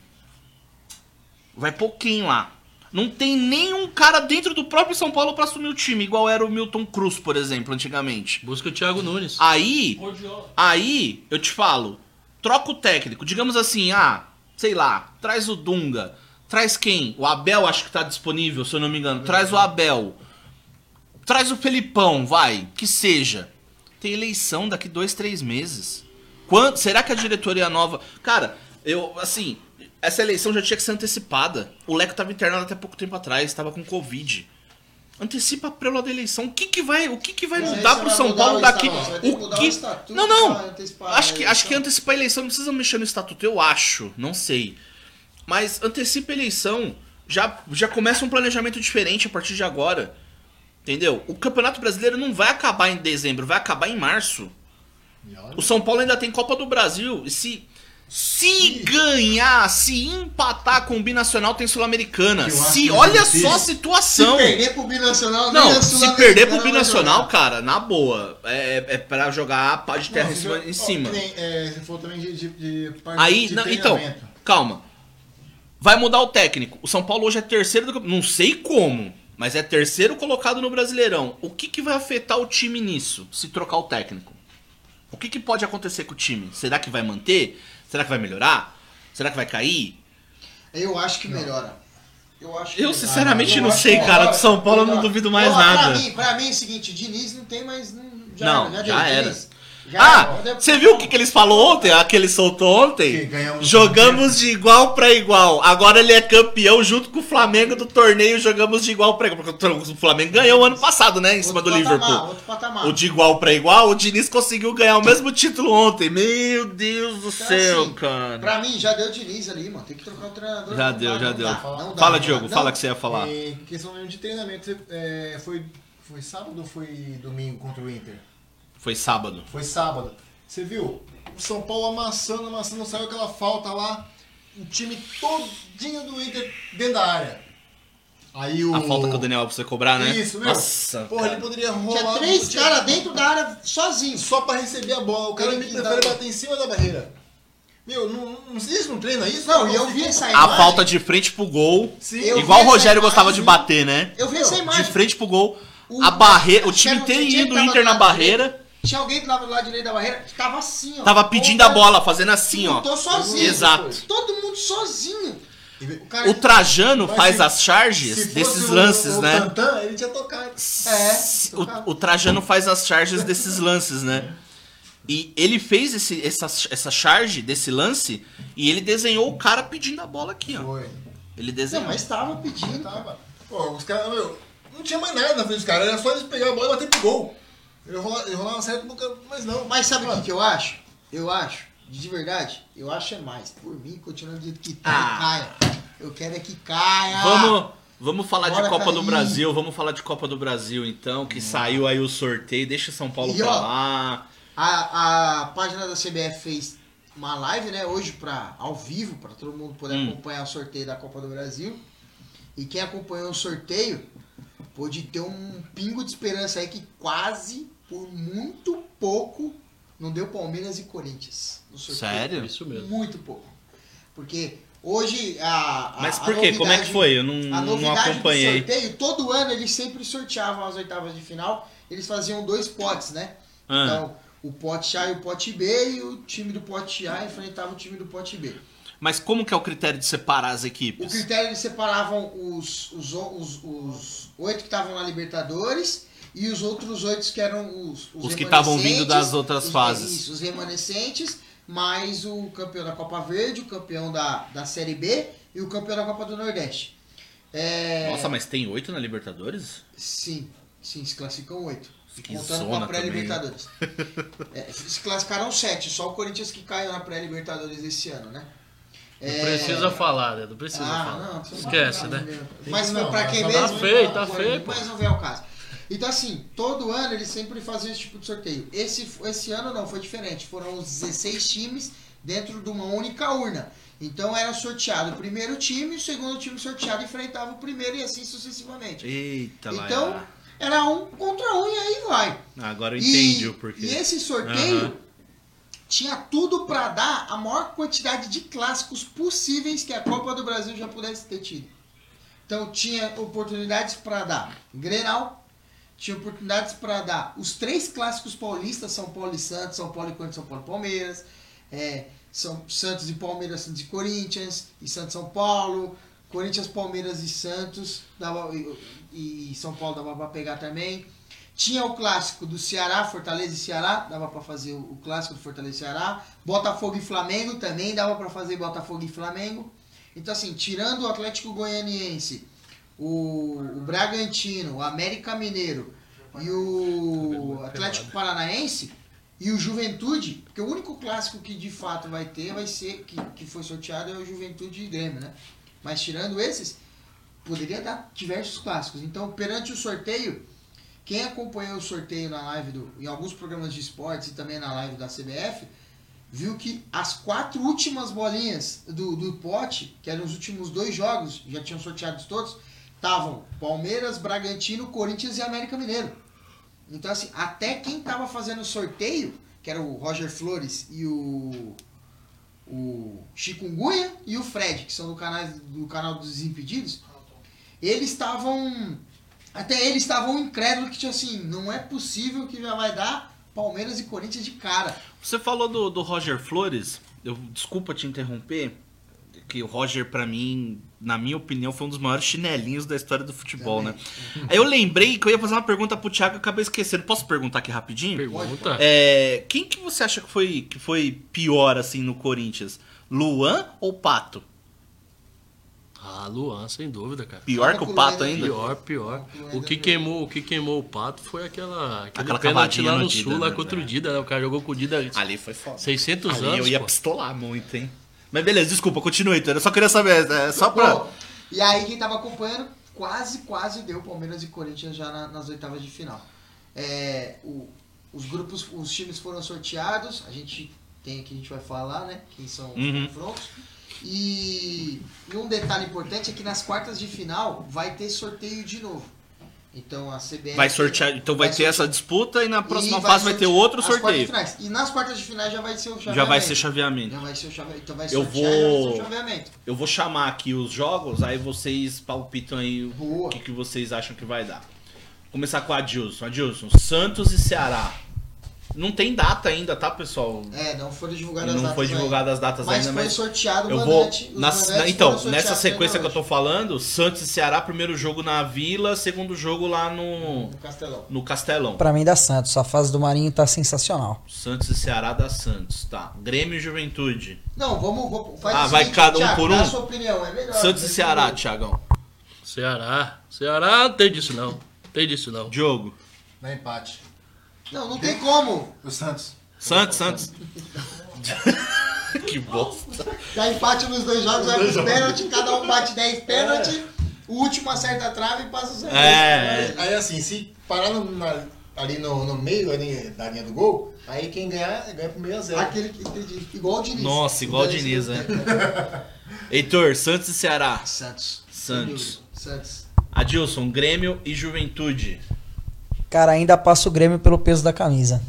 Vai pôr quem lá? Não tem nenhum cara dentro do próprio São Paulo pra assumir o time, igual era o Milton Cruz, por exemplo, antigamente. Busca o Thiago Nunes. Aí, aí, eu te falo, troca o técnico. Digamos assim, ah, sei lá, traz o Dunga. Traz quem? O Abel acho que tá disponível, se eu não me engano. Traz o Abel. Traz o Felipão, vai, que seja. Tem eleição daqui dois, três meses. Quando, será que a diretoria nova. Cara, eu, assim, essa eleição já tinha que ser antecipada. O Leco tava internado até pouco tempo atrás, tava com Covid. Antecipa a prela da eleição. O que que vai, o que que vai mudar pro São mudar Paulo daqui? O que o Não, não. Acho que acho que antecipar a eleição não precisa mexer no estatuto, eu acho, não sei. Mas antecipa a eleição, já já começa um planejamento diferente a partir de agora. Entendeu? O Campeonato Brasileiro não vai acabar em dezembro, vai acabar em março. O São Paulo ainda tem Copa do Brasil. E se, Se ganhar, se empatar com o Binacional, tem Sul-Americana. Se, olha é só a Se situação. perder pro Binacional, Não, a se perder pro vai Binacional, cara, na boa, é, é pra jogar a pá de terra Não, em cima. ó, nem, é, você falou também de, de, de parte Aí, de não, então, calma. Vai mudar o técnico. O São Paulo hoje é terceiro do campeonato. Não sei como, mas é terceiro colocado no Brasileirão. O que, que vai afetar o time nisso, se trocar o técnico? O que, que pode acontecer com o time? Será que vai manter? Será que vai melhorar? Será que vai cair? Eu acho que melhora. Eu acho Eu, sinceramente, Eu não sei, cara. Do São Paulo eu não duvido mais Ó, nada. Pra mim, pra mim é o seguinte, Diniz não tem mais. Não, já, Não, já, já era. Diniz. Já Ah, você viu o que, que eles falou ontem? Ah, que ele soltou ontem? Jogamos de igual pra igual. Agora ele é campeão junto com o Flamengo do torneio. Jogamos de igual pra igual. Porque o Flamengo ganhou ano passado, né? Em cima Outro do patamar, Liverpool. Outro patamar. O de igual pra igual, o Diniz conseguiu ganhar o mesmo título ontem. Meu Deus do Então, céu, assim, cara. Pra mim, já deu Diniz ali, mano. Tem que trocar o treinador. Já deu, dá, já deu. dá, não dá, Fala, não Diogo, fala que você ia falar. Em questão de treinamento, é, foi, foi sábado ou foi domingo contra o Inter? Foi sábado. Foi sábado. Você viu? O São Paulo amassando, amassando, saiu aquela falta lá. O time todinho do Inter dentro da área. Aí o. A falta que o Daniel Alves foi cobrar, né? Isso, meu. Nossa. Porra, cara. ele poderia rolar. Tinha três tinha- caras dentro da área sozinhos. Só pra receber a bola. O cara me que prefere bater em cima da barreira. Meu, não, não se não treina isso. Não, e eu vi essa A imagem. falta de frente pro gol. Sim. Igual o Rogério gostava de bater, né? Eu vi essa De imagem. frente pro gol. O- A barreira, o time era o Tietchan inteirinho do que tava Inter na barreira. Tinha alguém do lado, do lado direito da barreira que tava assim, ó. Tava pedindo a bola, fazendo assim, ó. Lutou sozinho. Exato. Todo mundo sozinho. O, O Trajano faz se- as charges Se fosse desses o- lances, o né? Tantan, ele tinha tocado. É, O, o Trajano faz as charges desses lances, né? E ele fez esse, essa, essa charge desse lance e ele desenhou o cara pedindo a bola aqui, ó. Foi. Ele Não, desenhou. mas tava pedindo. Tava. Pô, os caras, meu, não tinha mais nada na frente dos caras, era só eles pegar a bola e bater pro gol. Ele rolava, ele rolava certo, nunca, mas não. Mas sabe o que, que eu acho? Eu acho, de verdade, eu acho é mais. Por mim, continuando do jeito que tá Ah. caia. Eu quero é que caia. Vamos, vamos falar de Bora, Copa do Caí. Brasil. Vamos falar de Copa do Brasil, então, que saiu aí o sorteio. Deixa São Paulo E, pra ó, lá. A, a página da CBF fez uma live, né, hoje pra, ao vivo, para todo mundo poder Hum. acompanhar o sorteio da Copa do Brasil. E quem acompanhou o sorteio pôde ter um pingo de esperança aí que quase, por muito pouco, não deu Palmeiras e Corinthians no sorteio. Sério? Isso mesmo. Muito pouco. Porque hoje a. a Mas por quê? Como é que foi? Eu não, a não novidade acompanhei. do sorteio, todo ano eles sempre sorteavam as oitavas de final. Eles faziam dois potes, né? Ah. Então, o pote A e o pote B, e o time do pote A enfrentava o time do pote B. Mas como que é o critério de separar as O equipes? critério eles separavam os, os, os, os oito que estavam na Libertadores e os outros oito que eram os Os que estavam vindo das outras os- fases. Isso, os remanescentes, mais o campeão da Copa Verde, o campeão da, da Série B e o campeão da Copa do Nordeste. É, Nossa, mas tem oito na Libertadores? Sim, sim, se classificam oito. Contando com a pré-Libertadores. É, se classificaram sete, só o Corinthians que caiu na pré-Libertadores esse ano, né? Não É, precisa falar, né? Não precisa ah, falar. não, Esquece, né? Mas Não, pra quem tá mesmo. feio, não, tá feio. Mas não vem ao caso. Então, assim, todo ano eles sempre faziam esse tipo de sorteio. Esse, esse ano não, foi diferente. Foram os 16 times dentro de uma única urna. Então era sorteado o primeiro time, o segundo time sorteado enfrentava o primeiro e assim sucessivamente. Eita, lá. Então, era um contra um e aí vai. Agora eu E- entendi o porquê. E esse sorteio Aham. tinha tudo pra dar a maior quantidade de clássicos possíveis que a Copa do Brasil já pudesse ter tido. Então tinha oportunidades pra dar Grenal, tinha oportunidades pra dar os três clássicos paulistas, São Paulo e Santos, São Paulo e Corinthians, São Paulo e Palmeiras, é, São Santos e Palmeiras, Santos e Corinthians, e Santos São Paulo, Corinthians, Palmeiras e Santos, dava, e, e São Paulo dava pra pegar também. Tinha o clássico do Ceará, Fortaleza e Ceará, dava pra fazer o, o clássico do Fortaleza e Ceará. Botafogo e Flamengo também dava pra fazer Botafogo e Flamengo. Então assim, tirando o Atlético Goianiense, o, o Bragantino, o América Mineiro e o Atlético Paranaense e o Juventude, porque o único clássico que de fato vai ter vai ser que, que foi sorteado é o Juventude e Grêmio, né? Mas tirando esses, poderia dar diversos clássicos. Então, perante o sorteio, quem acompanhou o sorteio na live do, em alguns programas de esportes e também na live da CBF, viu que as quatro últimas bolinhas do, do pote, que eram os últimos dois jogos, já tinham sorteados todos, estavam Palmeiras, Bragantino, Corinthians e América Mineiro. Então, assim, até quem tava fazendo o sorteio, que era o Roger Flores e o, o Chikungunya e o Fred, que são do canal, do canal dos Desimpedidos, eles estavam. Até eles estavam incrédulos que tinha assim, não é possível que já vai dar Palmeiras e Corinthians de cara. Você falou do, do Roger Flores, eu desculpa te interromper, que o Roger, pra mim, na minha opinião, foi um dos maiores chinelinhos da história do futebol, né? Aí eu lembrei que eu ia fazer uma pergunta pro Thiago e acabei esquecendo. Posso perguntar aqui rapidinho? Pergunta. É, quem que você acha que foi, que foi pior, assim, no Corinthians? Luan ou Pato? Ah, Luan, sem dúvida, cara. Pior que o Pato ainda? Pior, pior. O que queimou, o que queimou o pato foi aquela aquele Aquela pênalti lá no no Dida, sul, lá né, contra o? Dida, né? O cara jogou com o Dida Ali foi foda. 600 Ali anos. eu ia pô. pistolar muito, hein? Mas beleza, desculpa, continue, então. Eu só queria saber, é só pra... E aí quem tava acompanhando, quase, quase deu Palmeiras e Corinthians já na- nas oitavas de final. É, o- os grupos, os times foram sorteados, a gente tem aqui, a gente vai falar, né? Quem são os Uhum. confrontos. E, e um detalhe importante é que nas quartas de final vai ter sorteio de novo. Então a CBF. Vai sortear, então vai, ter sortear. essa disputa e na próxima E fase vai ter sortear outro sorteio. E nas quartas de finais já vai ser o chaveamento. Já vai ser chaveamento. Já vai ser o chaveamento. Então vai Eu vai vou- ser o chaveamento. Eu vou chamar aqui os jogos, aí vocês palpitam aí o Boa. que, que vocês acham que vai dar. Vou começar com a Adilson. Adilson, Santos e Ceará. Não tem data ainda, tá, pessoal? É, não foram divulgadas as Não datas foi ainda. divulgadas as datas Mas ainda, foi mas sorteado o eu vou. mandante. os na- na- então, nessa sequência que eu tô falando, Santos e Ceará, primeiro jogo na Vila, segundo jogo lá no, No Castelão. no Castelão. Pra mim dá Santos. A fase do Marinho tá sensacional. Santos e Ceará da Santos, tá. Grêmio e Juventude. Não, vamos. vamos faz Ah, vai seguinte, cada um Thiago, por dá um? a sua opinião, é melhor. Santos e Vai Ceará. Thiagão. Ceará. Ceará não tem disso não. Tem disso não. Diogo. Dá empate. Não, não tem como. O Santos. Santos, Santos. que bosta. Dá empate nos dois jogos, vai pros pênaltis, cada um bate 10 pênaltis, o último acerta a trave e passa o zero. É. Aí assim, se parar no- na- ali no, no meio ali, da linha do gol, aí quem ganhar, ganha por meio a zero. Aquele que entendi. Igual o Diniz. Nossa, igual o Diniz, né? Heitor, Santos e Ceará. Santos. Santos. Santos. Adilson, Grêmio e Juventude. Cara, ainda passa o Grêmio pelo peso da camisa.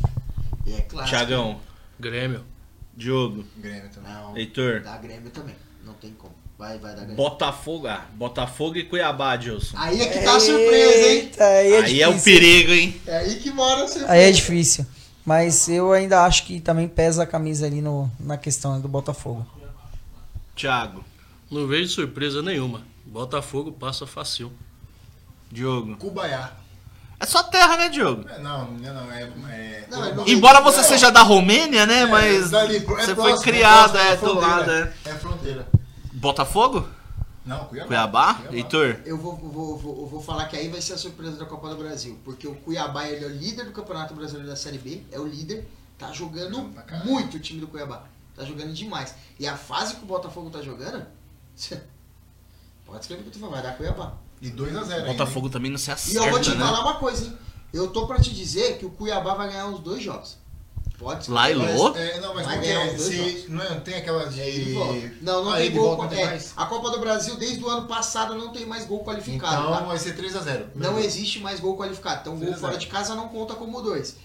E é clássico. Thiagão, Grêmio. Diogo, Grêmio também. Não, Heitor. dá Grêmio também. Não tem como. Vai, vai dar Grêmio. Botafogo, ah, Botafogo e Cuiabá, Adilson. Aí é que tá a surpresa, hein? Eita, Aí é, Aí é o difícil. perigo, hein? É aí que mora a surpresa. Aí é difícil. Mas eu ainda acho que também pesa a camisa ali no, na questão do Botafogo. Thiago, Não vejo surpresa nenhuma. Botafogo passa fácil. Diogo. Cubaiá. É só terra, né, Diogo? É, Não, não, não, é. é Não, é Embora você É. seja da Romênia, né? Mas dali, é você foi próximo, criado, próximo, é, do fronteira. lado, é. É fronteira. Botafogo? Não, Cuiabá. Cuiabá? Heitor? Eu vou, vou, vou, eu vou falar que aí vai ser a surpresa da Copa do Brasil. Porque o Cuiabá ele é o líder do Campeonato Brasileiro da Série B, é o líder, tá jogando muito o time do Cuiabá. Tá jogando demais. E a fase que o Botafogo tá jogando, pode escrever que falando, vai dar Cuiabá. E 2x0. Botafogo também não se E eu vou te acerta, né? falar uma coisa, hein? Eu tô pra te dizer que o Cuiabá vai ganhar uns dois jogos. Pode escrever. Lá e Mas, Lô? é, não, mas Vai porque ganhar os dois se, jogos. não, é, tem aquela de. É ida e volta. Não, não Ah, tem gol. volta é, a Copa do Brasil, desde o ano passado, não tem mais gol qualificado. Então tá? vai ser 3x0. Não existe mais gol qualificado. Então, gol 3 a 0. fora de casa não conta como dois.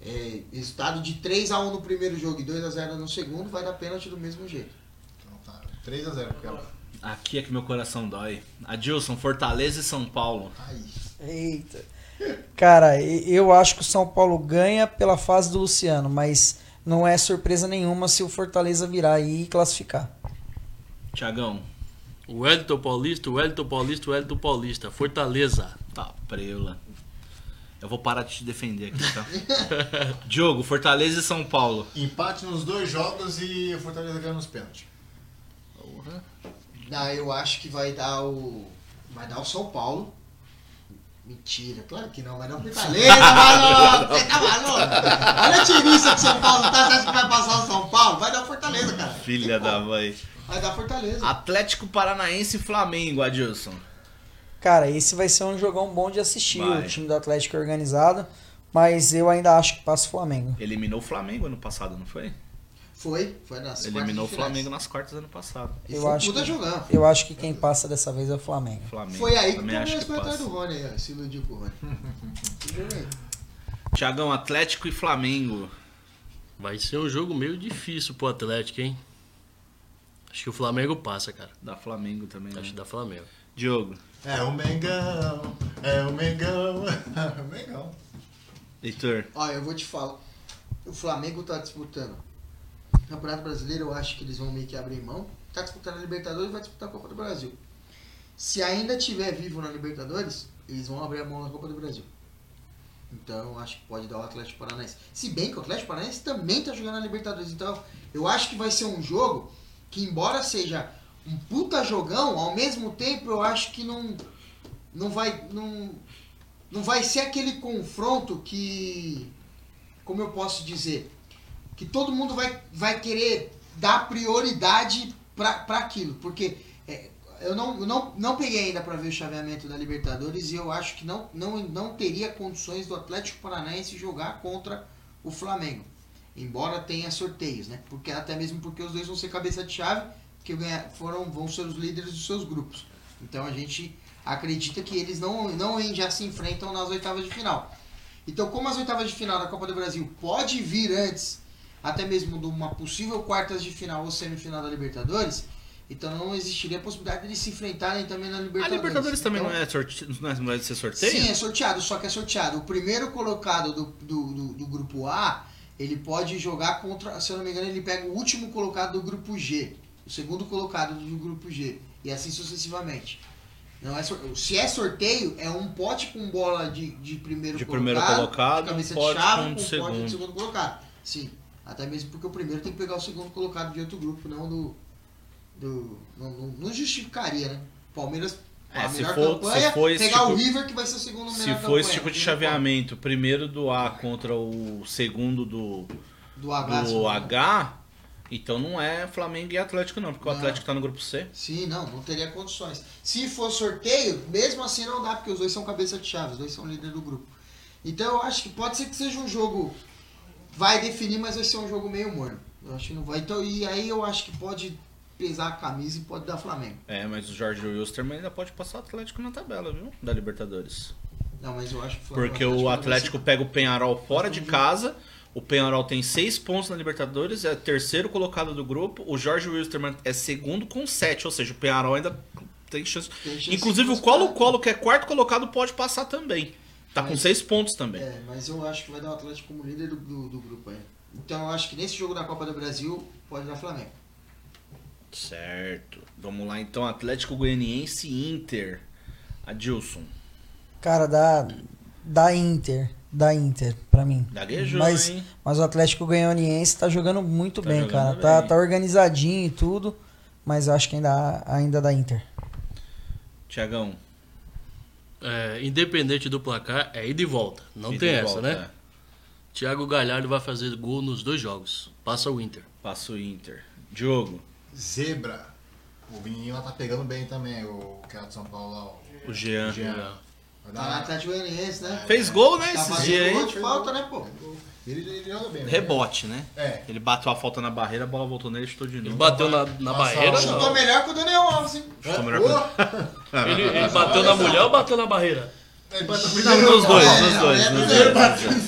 É, resultado de 3x1 no primeiro jogo e 2x0 no segundo, vai dar pênalti do mesmo jeito. Então tá. 3x0 Cuiabá. Aqui é que meu coração dói. Adilson, Fortaleza e São Paulo. Ai. Eita. Cara, eu acho que o São Paulo ganha pela fase do Luciano, mas não é surpresa nenhuma se o Fortaleza virar aí e classificar. Tiagão. O Wellington Paulista, o Wellington Paulista, o Wellington Paulista. Fortaleza. Tá, preula. Eu vou parar de te defender aqui, tá? Diogo, Fortaleza e São Paulo. Empate nos dois jogos e o Fortaleza ganha nos pênaltis. Não, eu acho que vai dar o. Vai dar o São Paulo. Mentira, claro que não, vai dar o Fortaleza, maluco! Você tá maluco? Olha a tirista que São Paulo tá, você acha que vai passar o São Paulo? Vai dar o Fortaleza, cara. Filha da mãe. Vai dar Fortaleza. Atlético Paranaense e Flamengo, Adilson. Cara, esse vai ser um jogão bom de assistir, Vai. o time do Atlético organizado, mas eu ainda acho que passa o Flamengo. Eliminou o Flamengo ano passado, não foi? Foi, foi nas Eliminou o. Flamengo nas quartas ano passado. E Eu foi acho puta que- jogão. Eu acho que quem passa dessa vez é o Flamengo. Flamengo. Foi aí que o Palmeiras que foi atrás do Rony aí, ó. Se iludiu com o Rony. Tiagão, Atlético e Flamengo. Vai ser um jogo meio difícil pro Atlético, hein? Acho que o Flamengo passa, cara. Da Flamengo também, né? Acho que dá Flamengo. Diogo. É o Mengão, é o Mengão, é o Mengão. Heitor. Ó, eu vou te falar. O Flamengo tá disputando. Campeonato Brasileiro, eu acho que eles vão meio que abrir mão. Tá disputando a Libertadores vai disputar a Copa do Brasil. Se ainda tiver vivo na Libertadores, eles vão abrir a mão na Copa do Brasil. Então acho que pode dar o Atlético Paranaense. Se bem que o Atlético Paranaense também tá jogando na Libertadores. Então eu acho que vai ser um jogo que, embora seja um puta jogão, ao mesmo tempo eu acho que não, não vai. Não, não vai ser aquele confronto que. Como eu posso dizer? Que todo mundo vai, vai querer dar prioridade para aquilo. Porque é, eu, não, não, não peguei ainda para ver o chaveamento da Libertadores e eu acho que não, não, não teria condições do Atlético Paranaense jogar contra o Flamengo. Embora tenha sorteios, né? Porque até mesmo porque os dois vão ser cabeça de chave, que foram, vão ser os líderes dos seus grupos. Então a gente acredita que eles não, não já se enfrentam nas oitavas de final. Então, como as oitavas de final da Copa do Brasil pode vir antes, até mesmo de uma possível quartas de final ou semifinal da Libertadores, então não existiria a possibilidade de se enfrentarem também na A Libertadores. Libertadores também Então, não é, sorte... não é não vai ser sorteio? Sim, é sorteado, só que é sorteado. O primeiro colocado do, do, do, do grupo A, ele pode jogar contra, se eu não me engano, ele pega o último colocado do grupo G, o segundo colocado do grupo G, e assim sucessivamente. Não é Se é sorteio, é um pote com bola de, de primeiro De colocado, primeiro colocado, de cabeça um pote de chave, com um pote de segundo colocado. Sim, até mesmo porque o primeiro tem que pegar o segundo colocado de outro grupo, não do. do não, não, não justificaria, né? Palmeiras. É, a se melhor for- campanha, se for esse pegar o tipo- River que vai ser o segundo melhor Se for campanha, esse tipo de chaveamento, primeiro do A contra o segundo do, do H. do H, então não é Flamengo e Atlético não, porque o Não. Atlético tá no grupo C. Sim, não, não teria condições. Se for sorteio, mesmo assim não dá, porque os dois são cabeça de chave, os dois são líderes do grupo. Então eu acho que pode ser que seja um jogo. Vai definir, mas vai ser um jogo meio morno. Eu acho que não vai. Então, e aí eu acho que pode pesar a camisa e pode dar Flamengo. É, mas o Jorge Wilstermann ainda pode passar o Atlético na tabela, viu? Da Libertadores. Não, mas eu acho que o Flamengo- Porque o Atlético vai pega o Penharol fora de casa. O Penharol tem seis pontos na Libertadores, é terceiro colocado do grupo. O Jorge Wilstermann é segundo com sete, ou seja, o Penharol ainda tem chance. ser- tem chance Inclusive o. Colo-Colo, que é quarto colocado, pode passar também. Tá com Mas- seis pontos também. É, mas eu acho que vai dar o Atlético como líder do, do, do grupo aí. Então eu acho que nesse jogo da Copa do Brasil pode dar Flamengo. Certo. Vamos lá então, Atlético Goianiense e Inter. Adilson. Cara, dá, dá Inter. Dá Inter, pra mim. Gaguejou, mas, hein? mas o Atlético Goianiense tá jogando muito Tá bem, jogando cara. Tá, bem. tá organizadinho e tudo. Mas eu acho que ainda, ainda dá Inter. Tiagão. É, independente do placar, é ida e volta. Não ida tem essa, volta, né? é. Thiago Galhardo vai fazer gol nos dois jogos. Passa o Inter. Passa o Inter. Diogo. Zebra. O Vininho lá tá pegando bem também, o cara de São Paulo lá. o- O Jean. o Jean. Tá dar- Atlético né? Fez gol, né, Tá esses dias gol aí? de falta, né, pô? Ele, ele joga bem. né? Rebote, né? É. Ele bateu a falta na barreira, a bola voltou nele e chutou de Ele novo. bateu na, na barreira, o- Chutou não. melhor que o Daniel Alves, hein? Chutou melhor Ô! Ele, ele bateu na mulher ou bateu na barreira? Ele bateu primeiro nos dois, bola. nos dois, é, é, dois.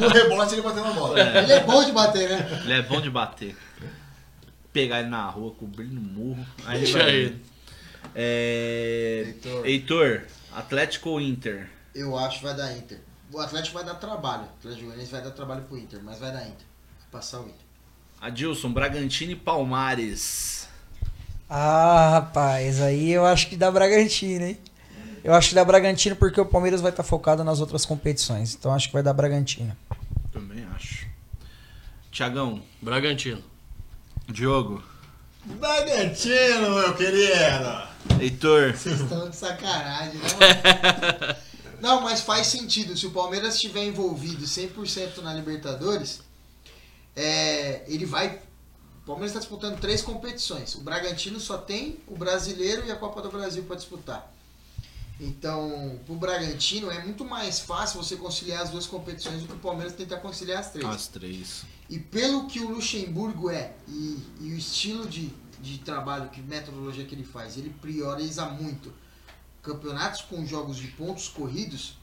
No rebote ele bateu na bola. Ele é bom de bater, né? Ele é bom de bater. Pegar ele na rua, cobrir no murro. Aí ele Deixa vai. ele. É... Heitor. Heitor, Atlético ou Inter? Eu acho que vai dar Inter. O Atlético vai dar trabalho. O Atlético Goianiense vai dar trabalho pro Inter, mas vai dar Inter. Vai passar o Inter. Adilson, Bragantino e Palmares. Ah, rapaz, aí eu acho que dá Bragantino, hein? Eu acho que dá Bragantino porque o Palmeiras vai estar focado nas outras competições. Então acho que vai dar Bragantino. Também acho. Tiagão, Bragantino. Diogo, Bragantino, meu querido. Heitor. Vocês estão de sacanagem, né? Não, mas faz sentido. Se o Palmeiras estiver envolvido 100% na Libertadores, é, ele vai. O Palmeiras está disputando três competições. O Bragantino só tem o Brasileiro e a Copa do Brasil para disputar. Então, pro Bragantino é muito mais fácil você conciliar as duas competições do que o Palmeiras tentar conciliar as três. As três. E pelo que o Luxemburgo é e, e o estilo de, de trabalho, que metodologia que ele faz, ele prioriza muito campeonatos com jogos de pontos corridos.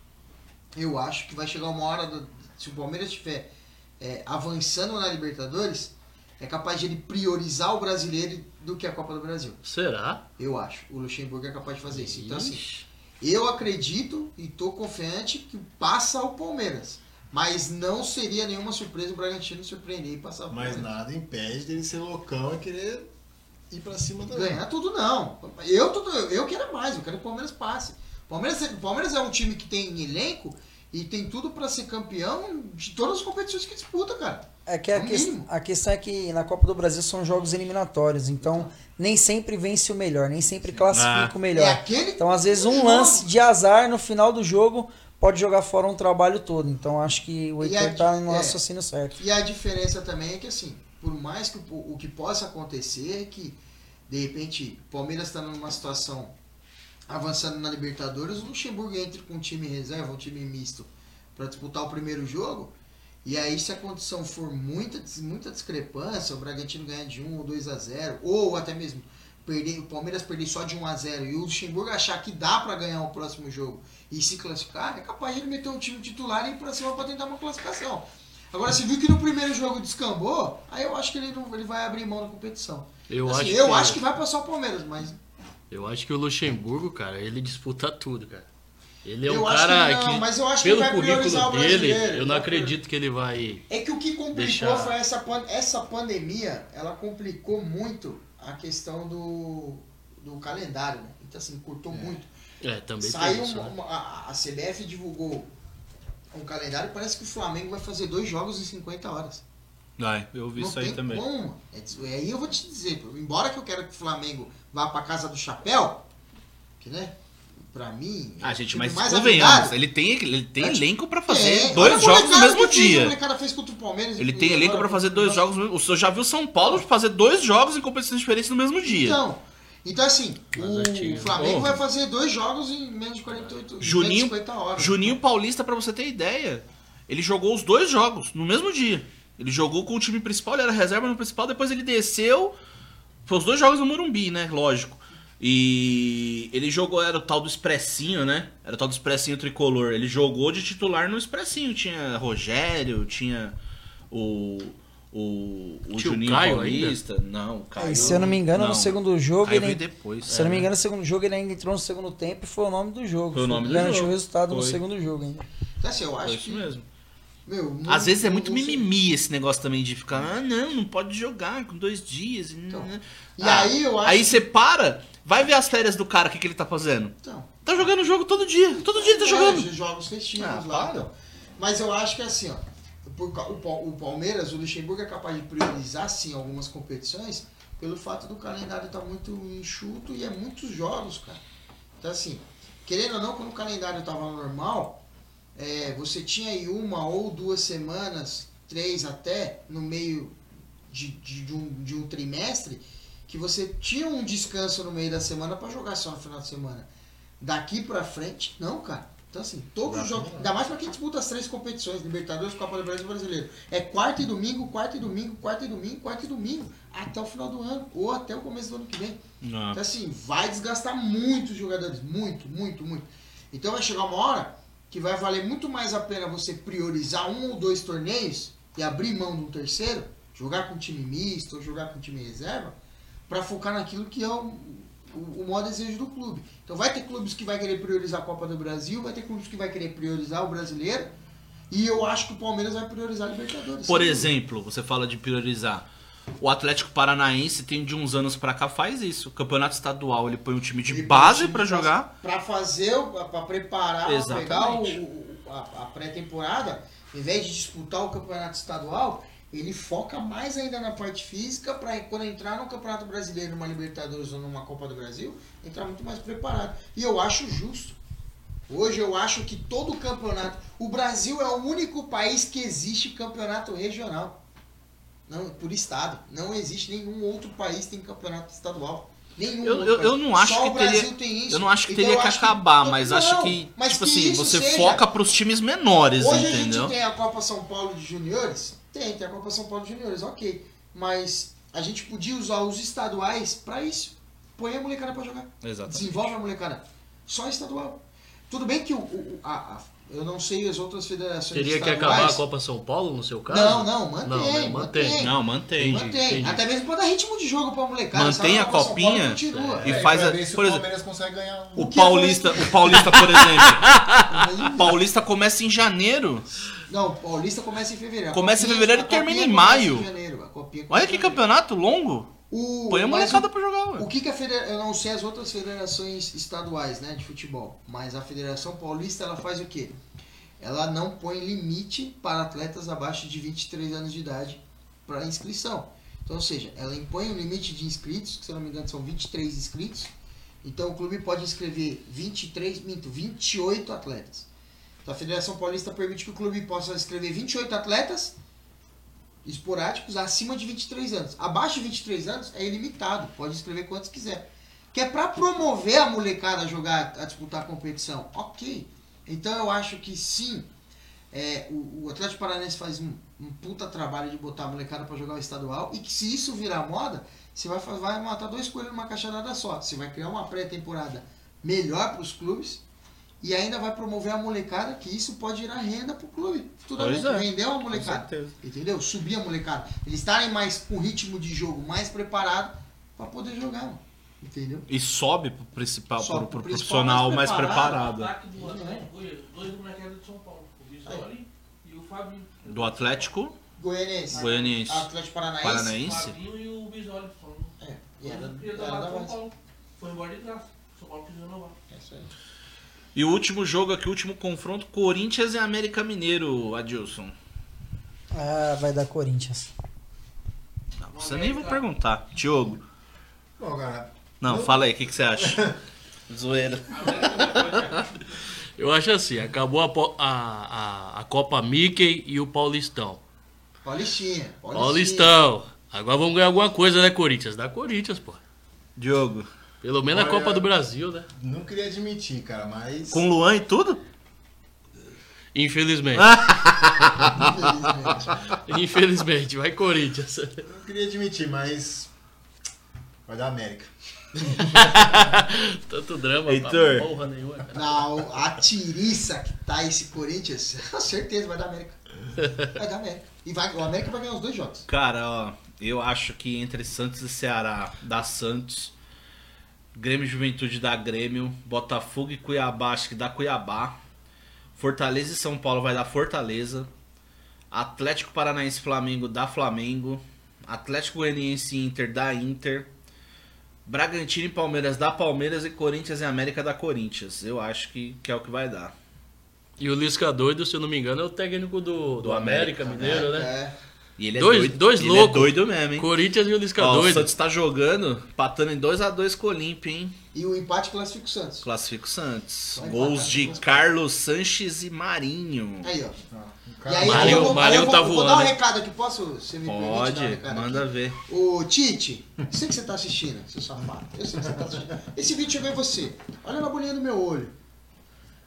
Eu acho que vai chegar uma hora, do- se o Palmeiras estiver é, avançando na Libertadores, é capaz de ele priorizar o brasileiro do que a Copa do Brasil. Será? Eu acho. O Luxemburgo é capaz de fazer isso. Então, assim, eu acredito e tô confiante que passa o Palmeiras. Mas não seria nenhuma surpresa o Bragantino surpreender e passar o Mas Palmeiras. nada impede dele ser loucão e querer ir pra cima também. Ganhar tudo não. Eu, tô, eu quero mais, eu quero que o Palmeiras passe. O Palmeiras, o Palmeiras é um time que tem elenco e tem tudo pra ser campeão de todas as competições que disputa, cara. É que a, É mínimo. a questão é que na Copa do Brasil são jogos eliminatórios, então nem sempre vence o melhor, nem sempre classifica Ah. o melhor. É aquele Então, às vezes, um jogo. lance de azar no final do jogo pode jogar fora um trabalho todo. Então, acho que o Heitor tá no é. raciocínio certo. E a diferença também é que, assim, por mais que o, o que possa acontecer é que, de repente, o Palmeiras está numa situação avançando na Libertadores, o Luxemburgo entra com um time reserva, um time misto, para disputar o primeiro jogo. E aí, se a condição for muita, muita discrepância, o Bragantino ganhar de 1 ou 2 a 0 ou até mesmo perder, o Palmeiras perder só de 1 a 0 e o Luxemburgo achar que dá para ganhar o próximo jogo e se classificar, é capaz de ele meter um time titular e ir pra cima para tentar uma classificação. Agora, se viu que no primeiro jogo descambou, aí eu acho que ele, não, ele vai abrir mão da competição. Eu, Assim, acho, eu que, acho que vai passar o Palmeiras, mas eu acho que o Luxemburgo, cara, ele disputa tudo, cara. Ele é um Eu acho cara que que, não, mas eu acho que pelo vai priorizar o currículo dele, eu não Vai acredito que ele vai. É que o que complicou Deixar- foi essa, pan- essa pandemia, ela complicou muito a questão do, do calendário, né? Então assim, cortou muito. É, também Saiu tem isso, uma- né? a, a CBF divulgou um calendário parece que o Flamengo vai fazer dois jogos em 50 horas. Vai, eu vi não isso aí também. como. É é aí eu vou te dizer, embora que eu quero que o Flamengo vá pra casa do chapéu, que né? Pra mim. Ah, é gente, mas mais convenhamos, ele tem, ele tem É, elenco pra É, fazer olha dois jogos no molecada mesmo fez, dia. fez contra o Palmeiras. Ele tem elenco pra fazer dois jogos. O senhor já viu São Paulo fazer dois jogos em competições diferentes no mesmo dia. Então, então assim, o artigo. Flamengo Porra. vai fazer dois jogos em menos de 48 Juninho, menos de 50 horas. Juninho Paulista, pra você ter ideia, ele jogou os dois jogos no mesmo dia. Ele jogou com o time principal, ele era reserva no principal, depois ele desceu. Foi os dois jogos no Morumbi, né? Lógico. E ele jogou, era o tal do Expressinho, né? Era o tal do Expressinho tricolor. Ele jogou de titular no Expressinho. Tinha Rogério, tinha o. O, o o Juninho Caio Paulista. Não, o Caio. Aí, se eu não me engano, no segundo jogo, Caio ele, depois. se eu não me É. engano, no segundo jogo ele ainda entrou no segundo tempo e foi o nome do jogo. Foi o nome do Garantiu jogo. o resultado no Foi. segundo jogo ainda. Então, assim, eu Foi acho isso que. mesmo. Meu, não- Às vezes é não- muito não sei. mimimi esse negócio também de ficar, ah, não, não pode jogar com dois dias. e Então, né. e Ah, aí eu acho Aí você para, vai ver as férias do cara, o que, que ele tá fazendo. Então, Tá jogando jogo todo dia, todo dia ele tá é, jogando. jogos festivos Ah, lá. para. então. Mas eu acho que assim, ó. Por o, o Palmeiras, o Luxemburgo é capaz de priorizar sim algumas competições pelo fato do calendário estar muito enxuto e é muitos jogos, cara. Então assim, querendo ou não, quando o calendário estava normal, é, você tinha aí uma ou duas semanas, três até, no meio de, de, de um, de um trimestre, que você tinha um descanso no meio da semana para jogar só no final de semana. Daqui pra frente, não, cara. Então, assim, todos os jogos. Ainda mais pra quem disputa as três competições: Libertadores, Copa do Brasil e Brasileiro. É quarta e domingo, quarta e domingo, quarta e domingo, quarta e domingo. Até o final do ano. Ou até o começo do ano que vem. Não. Então, assim, vai desgastar muito os jogadores. Muito, muito, muito. Então, vai chegar uma hora que vai valer muito mais a pena você priorizar um ou dois torneios e abrir mão de um terceiro, jogar com time misto ou jogar com time reserva, para focar naquilo que é o, o, o maior desejo do clube. Então, vai ter clubes que vai querer priorizar a Copa do Brasil, vai ter clubes que vai querer priorizar o brasileiro. E eu acho que o Palmeiras vai priorizar a Libertadores. Por dúvida. exemplo, você fala de priorizar. O Atlético Paranaense tem de uns anos pra cá faz isso. O campeonato estadual ele põe um time de Ele base time jogar. Pra fazer, para preparar, pra pegar o- o- a, a pré-temporada, em vez de disputar o campeonato estadual, ele foca mais ainda na parte física para quando entrar no Campeonato Brasileiro, numa Libertadores ou numa Copa do Brasil, entrar muito mais preparado. E eu acho justo. Hoje eu acho que todo campeonato. O Brasil é o único país que existe campeonato regional. Não, por estado. Não existe nenhum outro país que tem campeonato estadual. Nenhum. Eu, eu, eu não acho Só que o Brasil teria. tem isso. Eu não acho que Então, teria que acabar, Não, mas acho que, mas tipo que assim, você seja- foca pros times menores, Hoje a entendeu? gente tem a Copa São Paulo de Juniores? Tem, tem a Copa São Paulo de Juniores, ok. Mas a gente podia usar os estaduais pra isso. Põe a molecada pra jogar. Exatamente. Desenvolve a molecada. Só estadual. Tudo bem que o, o- a- a- eu não sei as outras federações Teria que acabar a Copa São Paulo, no seu caso? Não, não, mantém, Não, né? mantém. Mantém. Não, mantém. Mantém. entendi. Até mesmo pra dar ritmo de jogo pra molecada. Mantém a copinha. continua. E É, faz pra a- ver se por o Palmeiras consegue ganhar um. O é Paulista, o Paulista, por exemplo. O Paulista começa em janeiro. Não, o Paulista começa em fevereiro. Começa em copinha- fevereiro e termina em maio. janeiro, a copinha Olha que em janeiro. campeonato longo. O, Põe a molecada o- pra jogar, ué. O que, que a federação. Eu não sei as outras federações estaduais né, de futebol, mas a Federação Paulista ela faz o quê? Ela não põe limite para atletas abaixo de 23 anos de idade para inscrição. Então, ou seja, ela impõe um limite de inscritos, que se eu não me engano são 23 inscritos. Então o clube pode inscrever 23, minto, 28 atletas. Então a Federação Paulista permite que o clube possa inscrever 28 atletas esporádicos acima de 23 anos. Abaixo de 23 anos é ilimitado, pode escrever quantos quiser. Que é para promover a molecada a jogar, a disputar a competição. Ok. Então eu acho que sim, é, o, o Atlético Paranaense faz um, um puta trabalho de botar a molecada para jogar o estadual e que se isso virar moda, você vai, vai matar dois coelhos numa caixa só. Você vai criar uma pré-temporada melhor para os clubes e ainda vai promover a molecada, que isso pode gerar renda pro clube. Futuramente, é. vender uma molecada. certeza. Entendeu? Subir a molecada. Eles estarem mais com ritmo de jogo mais preparado para poder jogar, mano. Entendeu? E sobe pro principal, Sobe pro, pro principal profissional mais mais preparado. preparado. ataque do Atlético Goiás, dois moleques de São Paulo, o Visoli e o Fabinho. Do Atlético Goianiense. Goianiense. Atlético Paranaense. O Paranaense. Fabinho e o falando. É. E era, era tava da São. Paulo. Foi embora de graça. São Paulo quis renovar. É isso aí. E o último jogo aqui, o último confronto, Corinthians e América Mineiro, Adilson. Ah, vai dar Corinthians. Não, você nem vou perguntar. Diogo. Bom, cara, Não, fala aí, o que, que você acha? Zoeira. Eu acho assim, acabou a, a, a, a Copa Mickey e o Paulistão. Paulistinha. Paulistão. Agora vamos ganhar alguma coisa, né, Corinthians? Dá Corinthians, pô. Diogo. Pelo menos a Olha- Copa do Brasil, né? não queria admitir, cara, mas. Com Luan e tudo? Infelizmente. Infelizmente. Infelizmente, vai Corinthians. Não queria admitir, mas. Vai dar América. Tanto drama, Heitor. pra porra nenhuma. cara. Não, a tiriça que tá esse Corinthians, com certeza vai dar América. Vai dar América. E vai, o América vai ganhar os dois jogos. Cara, ó, eu acho que entre Santos e Ceará dá Santos. Grêmio e Juventude dá Grêmio. Botafogo e Cuiabá, acho que dá Cuiabá. Fortaleza e São Paulo vai dar Fortaleza. Atlético Paranaense e Flamengo dá Flamengo. Atlético Goianiense e Inter dá Inter. Bragantino e Palmeiras dá Palmeiras e Corinthians e América dá Corinthians. Eu acho que, que é o que vai dar. E o Lisca doido, se eu não me engano, é o técnico do, do, Do América, América, Mineiro, né? É. E ele é Dois- doido. dois ele loucos. é doido mesmo, hein? Corinthians e o Lisca Ó, o doido. Santos tá jogando, patando em 2x2 com o Olímpia, hein? E o empate classifica o Santos. Classifica o Santos. Vai Gols empatar, de Carlos Sanches e Marinho. Aí, ó. O E aí, Marinho- eu vou, Marinho eu vou, tá eu vou dar um voando, recado aqui, posso? Você me permite um Pode, recado manda aqui? ver. Ô, Tite, eu sei que você tá assistindo, seu safado. Eu sei que você tá assistindo. Esse vídeo chegou em você. Olha na bolinha do meu olho.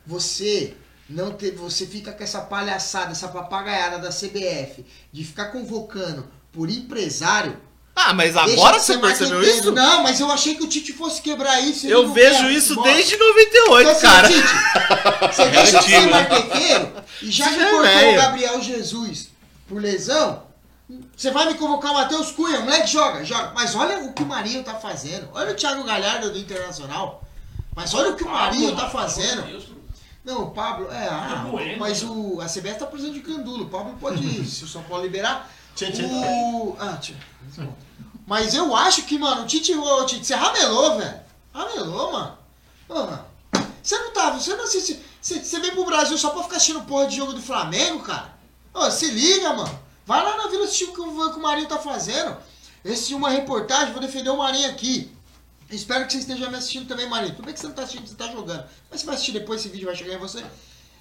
Você não teve, você fica com essa palhaçada, essa papagaiada da CBF de ficar convocando por empresário. Ah, mas agora você percebeu isso? Não, mas eu achei que o Tite fosse quebrar isso. Eu vejo quer isso futebol. desde 98, Então, assim, cara. Tite, você deixa de ser marqueteiro e já que é cortou velho. o Gabriel Jesus por lesão, você vai me convocar o Matheus Cunha, moleque joga, joga. Mas olha o que o Marinho tá fazendo. Olha o Thiago Galhardo do Internacional. Mas olha o que o Marinho tá fazendo. Não, o Pablo, é, ah, Bueno, mas o, a CBF tá precisando de candulo. O Pablo pode ir, se o São Paulo liberar. Tchê, tchê. O... Ah, tchê. Mas eu acho que, mano, o Tite, ô, Tite, você ramelou, velho. Ramelou, mano. Mano. Você não tá, você não assiste. Você, você vem pro Brasil só pra ficar assistindo porra de jogo do Flamengo, cara? Ô, se liga, mano. Vai lá na vila assistir o que o, que o Marinho tá fazendo. Assisti uma reportagem, vou defender o Marinho aqui. Espero que você esteja me assistindo também, Marinho. Tudo bem que você não tá assistindo, você tá jogando. Mas você vai assistir depois, esse vídeo vai chegar em você.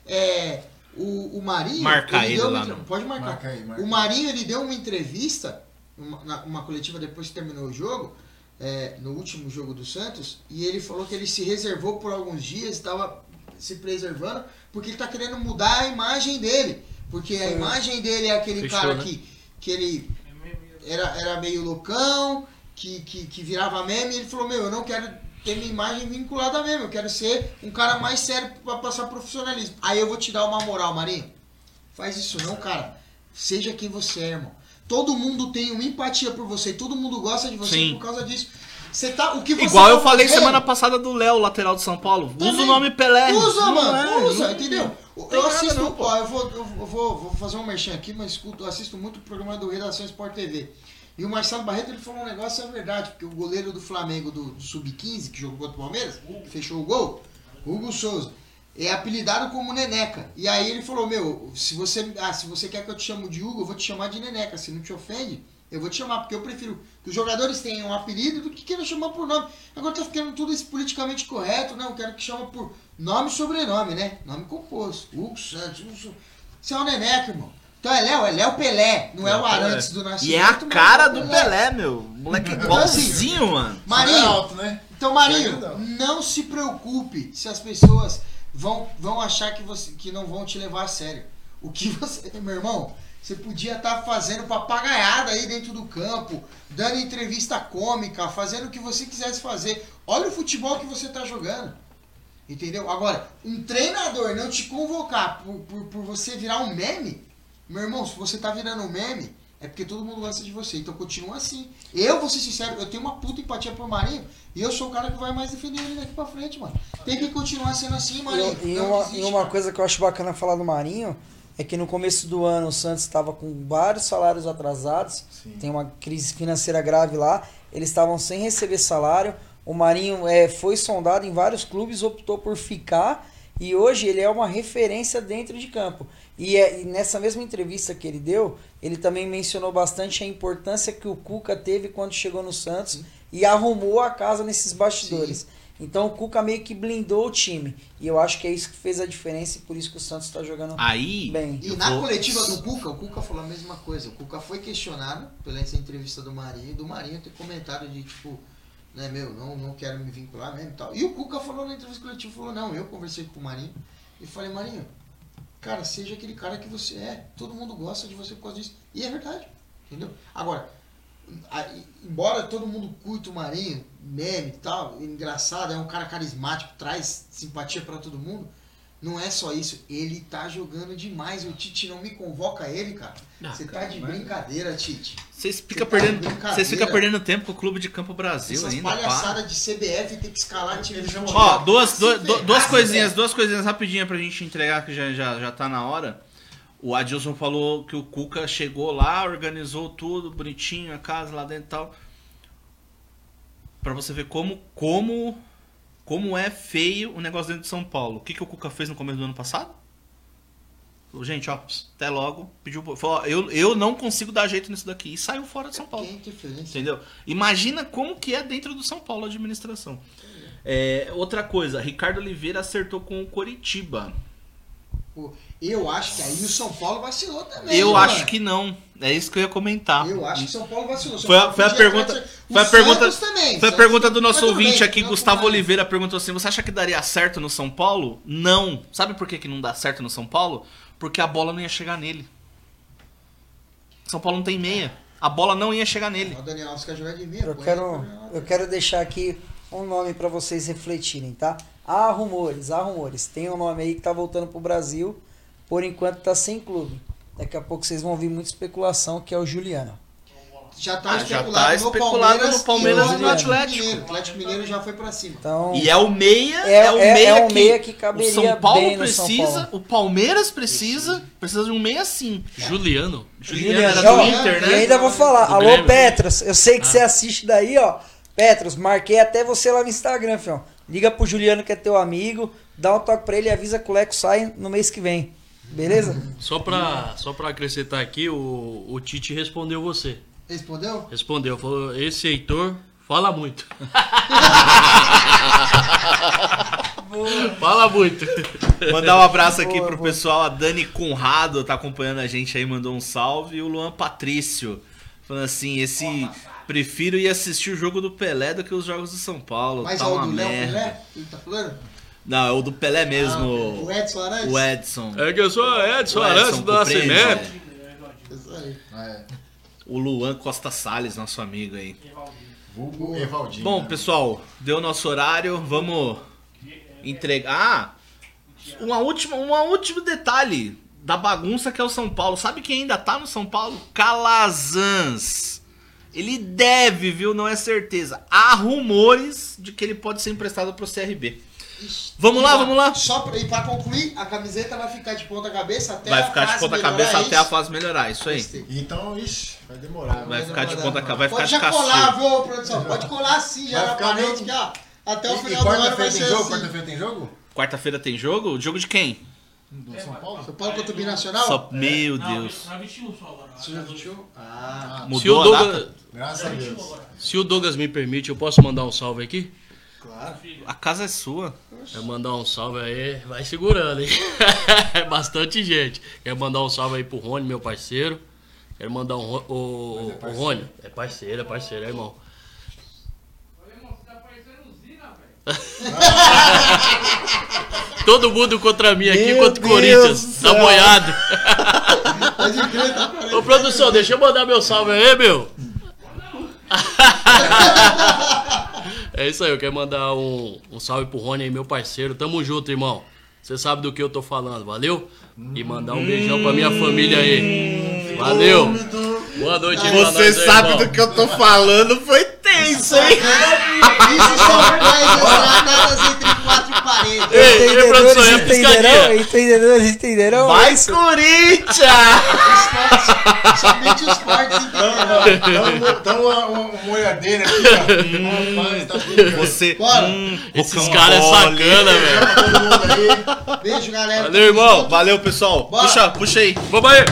É. O, o Marinho. Marca ele ele deu lá uma Pode marcar. Marca aí, marca o. Marinho, ele deu uma entrevista, uma, uma coletiva depois que terminou o jogo, é, no último jogo do Santos e ele falou que ele se reservou por alguns dias, estava se preservando, porque ele tá querendo mudar a imagem dele. Porque a imagem dele é aquele Fechou, cara né? que, que ele era, era meio loucão, que, que, que virava meme, e ele falou, meu, eu não quero ter minha imagem vinculada a meme, eu quero ser um cara mais sério pra passar profissionalismo. Aí eu vou te dar uma moral, Marinho. Faz isso não, cara. Seja quem você é, irmão. Todo mundo tem uma empatia por você, todo mundo gosta de você Sim. por causa disso. Você tá, o que você Igual tá eu falei fazendo- semana passada do Léo, lateral de São Paulo. Usa Também. o nome Pelé. Usa, Não mano, é, usa, não- entendeu? Eu assisto, não, pô. ó, eu, vou, eu vou, vou fazer um merchan aqui, mas escuto, eu assisto muito o programa do Redação Sport TV. E o Marcelo Barreto ele falou um negócio, é verdade, porque o goleiro do Flamengo do, do Sub-15, que jogou contra o Palmeiras, fechou o gol, Hugo Souza, é apelidado como Neneca. E aí ele falou, meu, se você, ah, se você quer que eu te chamo de Hugo, eu vou te chamar de Neneca. Se não te ofende, eu vou te chamar, porque eu prefiro que os jogadores tenham um apelido do que queiram chamar por nome. Agora tá ficando tudo isso politicamente correto, né? Eu quero que chama por nome e sobrenome, né? Nome composto. Hugo Santos, Hugo Souza. Você é o Neneca, irmão. Então é Léo, é Léo Pelé, não é o Arantes do Nascimento. E é a cara é o do Pelé, meu. Moleque igualzinho, mano. É Marinho, alto, né? então, Marinho, não se preocupe se as pessoas vão, vão achar que, você, que não vão te levar a sério. O que você, meu irmão, você podia estar fazendo papagaiada aí dentro do campo, dando entrevista cômica, fazendo o que você quisesse fazer. Olha o futebol que você está jogando. Entendeu? Agora, um treinador não te convocar por, por, por você virar um meme, meu irmão, se você tá virando um meme, é porque todo mundo gosta de você. Então continua assim. Eu, vou ser sincero, eu tenho uma puta empatia por Marinho e eu sou o cara que vai mais defender ele daqui pra frente, mano. Tem que continuar sendo assim, Marinho. E, e Não uma, desiste, e uma coisa que eu acho bacana falar do Marinho é que no começo do ano o Santos estava com vários salários atrasados, tem uma crise financeira grave lá, eles estavam sem receber salário. O Marinho é, foi sondado em vários clubes, optou por ficar e hoje ele é uma referência dentro de campo. E, é- e nessa mesma entrevista que ele deu, ele também mencionou bastante a importância que o Cuca teve quando chegou no Santos e arrumou a casa nesses bastidores. Então o Cuca meio que blindou o time. E eu acho que é isso que fez a diferença e por isso que o Santos está jogando Aí. bem. E na vou- coletiva do Cuca, o Cuca falou a mesma coisa. O Cuca foi questionado pela essa entrevista do Marinho, do Marinho ter comentário de tipo, né, meu, não, não quero me vincular mesmo e tal. E o Cuca falou na entrevista coletiva, falou, não, eu conversei com o Marinho e falei, Marinho, cara, seja aquele cara que você é. Todo mundo gosta de você por causa disso. E é verdade, entendeu? Agora, a- embora todo mundo curta o Marinho, meme e tal, engraçado, é um cara carismático, traz simpatia pra todo mundo. Não é só isso, ele tá jogando demais. O Tite não me convoca ele, cara. Ah, Você tá de brincadeira, Tite. Vocês ficam Você tá perdendo, vocês ficam perdendo tempo com o Clube de Campo Brasil Essas ainda. para. palhaçadas de CBF tem que escalar time de futebol. Ó, duas, duas, duas se coisinhas, ferrar. duas coisinhas rapidinhas pra gente entregar que já, já, já tá na hora. O Adilson falou que o Cuca chegou lá, organizou tudo, bonitinho, a casa lá dentro e tal. Pra você ver como, como, como é feio o negócio dentro de São Paulo. O que, que o Cuca fez no começo do ano passado? Falou, Gente, ó, até logo. Pediu, falou, ó, eu, eu não consigo dar jeito nisso daqui. E saiu fora de São Paulo. Interferência. Entendeu? Imagina como que é dentro do São Paulo a administração. É, outra coisa, Ricardo Oliveira acertou com o Coritiba. Eu acho que aí o São Paulo vacilou também. Eu né, acho mano? que não. É isso que eu ia comentar. Eu acho que o São Paulo vacilou. São Foi Paulo foi a pergunta, foi a pergunta, também. foi a pergunta do nosso ouvinte bem, aqui, Gustavo foi- Oliveira perguntou assim: "Você acha que daria certo no São Paulo?" Não. Sabe por que, que não dá certo no São Paulo? Porque a bola não ia chegar nele. São Paulo não tem meia. A bola não ia chegar nele. O Daniel Alves quer jogar de meia. Eu quero, eu quero deixar aqui um nome para vocês refletirem, tá? Há rumores, há rumores. Tem um nome aí que tá voltando pro Brasil, por enquanto tá sem clube. Daqui a pouco vocês vão ouvir muita especulação, que é o Juliano. Já tá Ah, já especulado, tá no, especulado Palmeiras no Palmeiras e e no no Atlético. Mineiro. O Atlético Mineiro já foi pra cima. Então, E é o meia, É- é, o é- meia, é que, meia que caberia o São Paulo bem no São precisa, Paulo. o Palmeiras precisa, precisa de um meia sim. Juliano. Juliano Juliano, era do ó, Inter, E né? ainda vou falar, Do alô Grêmio. Petros, eu sei que Ah. você assiste daí, ó. Petros, marquei até você lá no Instagram, fião. Liga pro Juliano que é teu amigo, dá um toque pra ele e avisa que o Leco sai no mês que vem. Beleza? Só pra, só pra acrescentar aqui, o, o Tite respondeu você. Respondeu? Respondeu, falou, esse Heitor fala muito. fala muito. Mandar um abraço aqui Boa, pro boa. pessoal, a Dani Conrado tá acompanhando a gente aí, mandou um salve, e o Luan Patrício. Falando assim, esse. Prefiro ir assistir o jogo do Pelé do que os jogos do São Paulo. Mas tá é o uma do Léo. Pelé? Ele tá falando? Não, é o do Pelé mesmo. O Edson Arantes? o Edson. É que eu sou Edson O Arantes Edson do compreende, Nascimento. é. Isso aí. É, O Luan Costa Salles, nosso amigo aí. vulgo Evaldinho. Bom, pessoal, deu nosso horário, vamos entregar. Ah, uma última, um último detalhe da bagunça que é o São Paulo. Sabe quem ainda tá no São Paulo? Calazans. Ele deve, viu? Não é certeza. Há rumores de que ele pode ser emprestado pro CRB. Vamos lá, vamos lá. Só pra, e pra concluir, a camiseta vai ficar de ponta cabeça até Vai a ficar de fase ponta melhorar, cabeça é até a isso? fase melhorar, isso aí. Então, ixi, vai demorar. Vai né? ficar de demorar, ponta mano. cabeça, vai Pode ficar já de colar, castigo. viu, produção? Pode colar sim, já Vai na parede, mesmo. que ó, até o E, e final do ano vai ser jogo? assim. Quarta-feira tem jogo? Quarta-feira tem jogo? Jogo de quem? Do São Paulo? São Paulo contra o Binacional? Só, meu Não, Deus. Nós vestimos só agora. Você já assistiu? Ah, Se o, Mudou a Douglas, data? Graças a Deus. se o Douglas me permite, eu posso mandar um salve aqui? claro. A casa é sua. Quer mandar um salve aí? Vai segurando, hein? É bastante gente. Quero mandar um salve aí pro Rony, meu parceiro. Quero mandar um. O, o Rony. É parceiro, é parceiro, é irmão. Todo mundo contra mim aqui, Meu contra o Corinthians. Tá boiado. Tá parecendo. Ô produção, deixa eu mandar meu salve aí, meu. É isso aí, eu quero mandar um, um salve pro Rony aí, meu parceiro. Tamo junto, irmão. Você sabe do que eu tô falando, valeu? E mandar um beijão pra minha família aí. Valeu. Boa noite Você sabe irmão. do que eu tô falando, foi tenso, hein? Isso são coisas entre quatro paredes. Ei, produção, é entenderão? Entendedores entenderão? Vai, isso? Corinthians! Somente os fortes entenderão. Dá uma, uma, uma olhadeira aqui, ó. Tá. Você. Bora. Hum, Esses caras é sacana, velho. Beijo, galera. Valeu, irmão. Valeu, pessoal. Bora. Puxa, puxa aí. Vamos aí.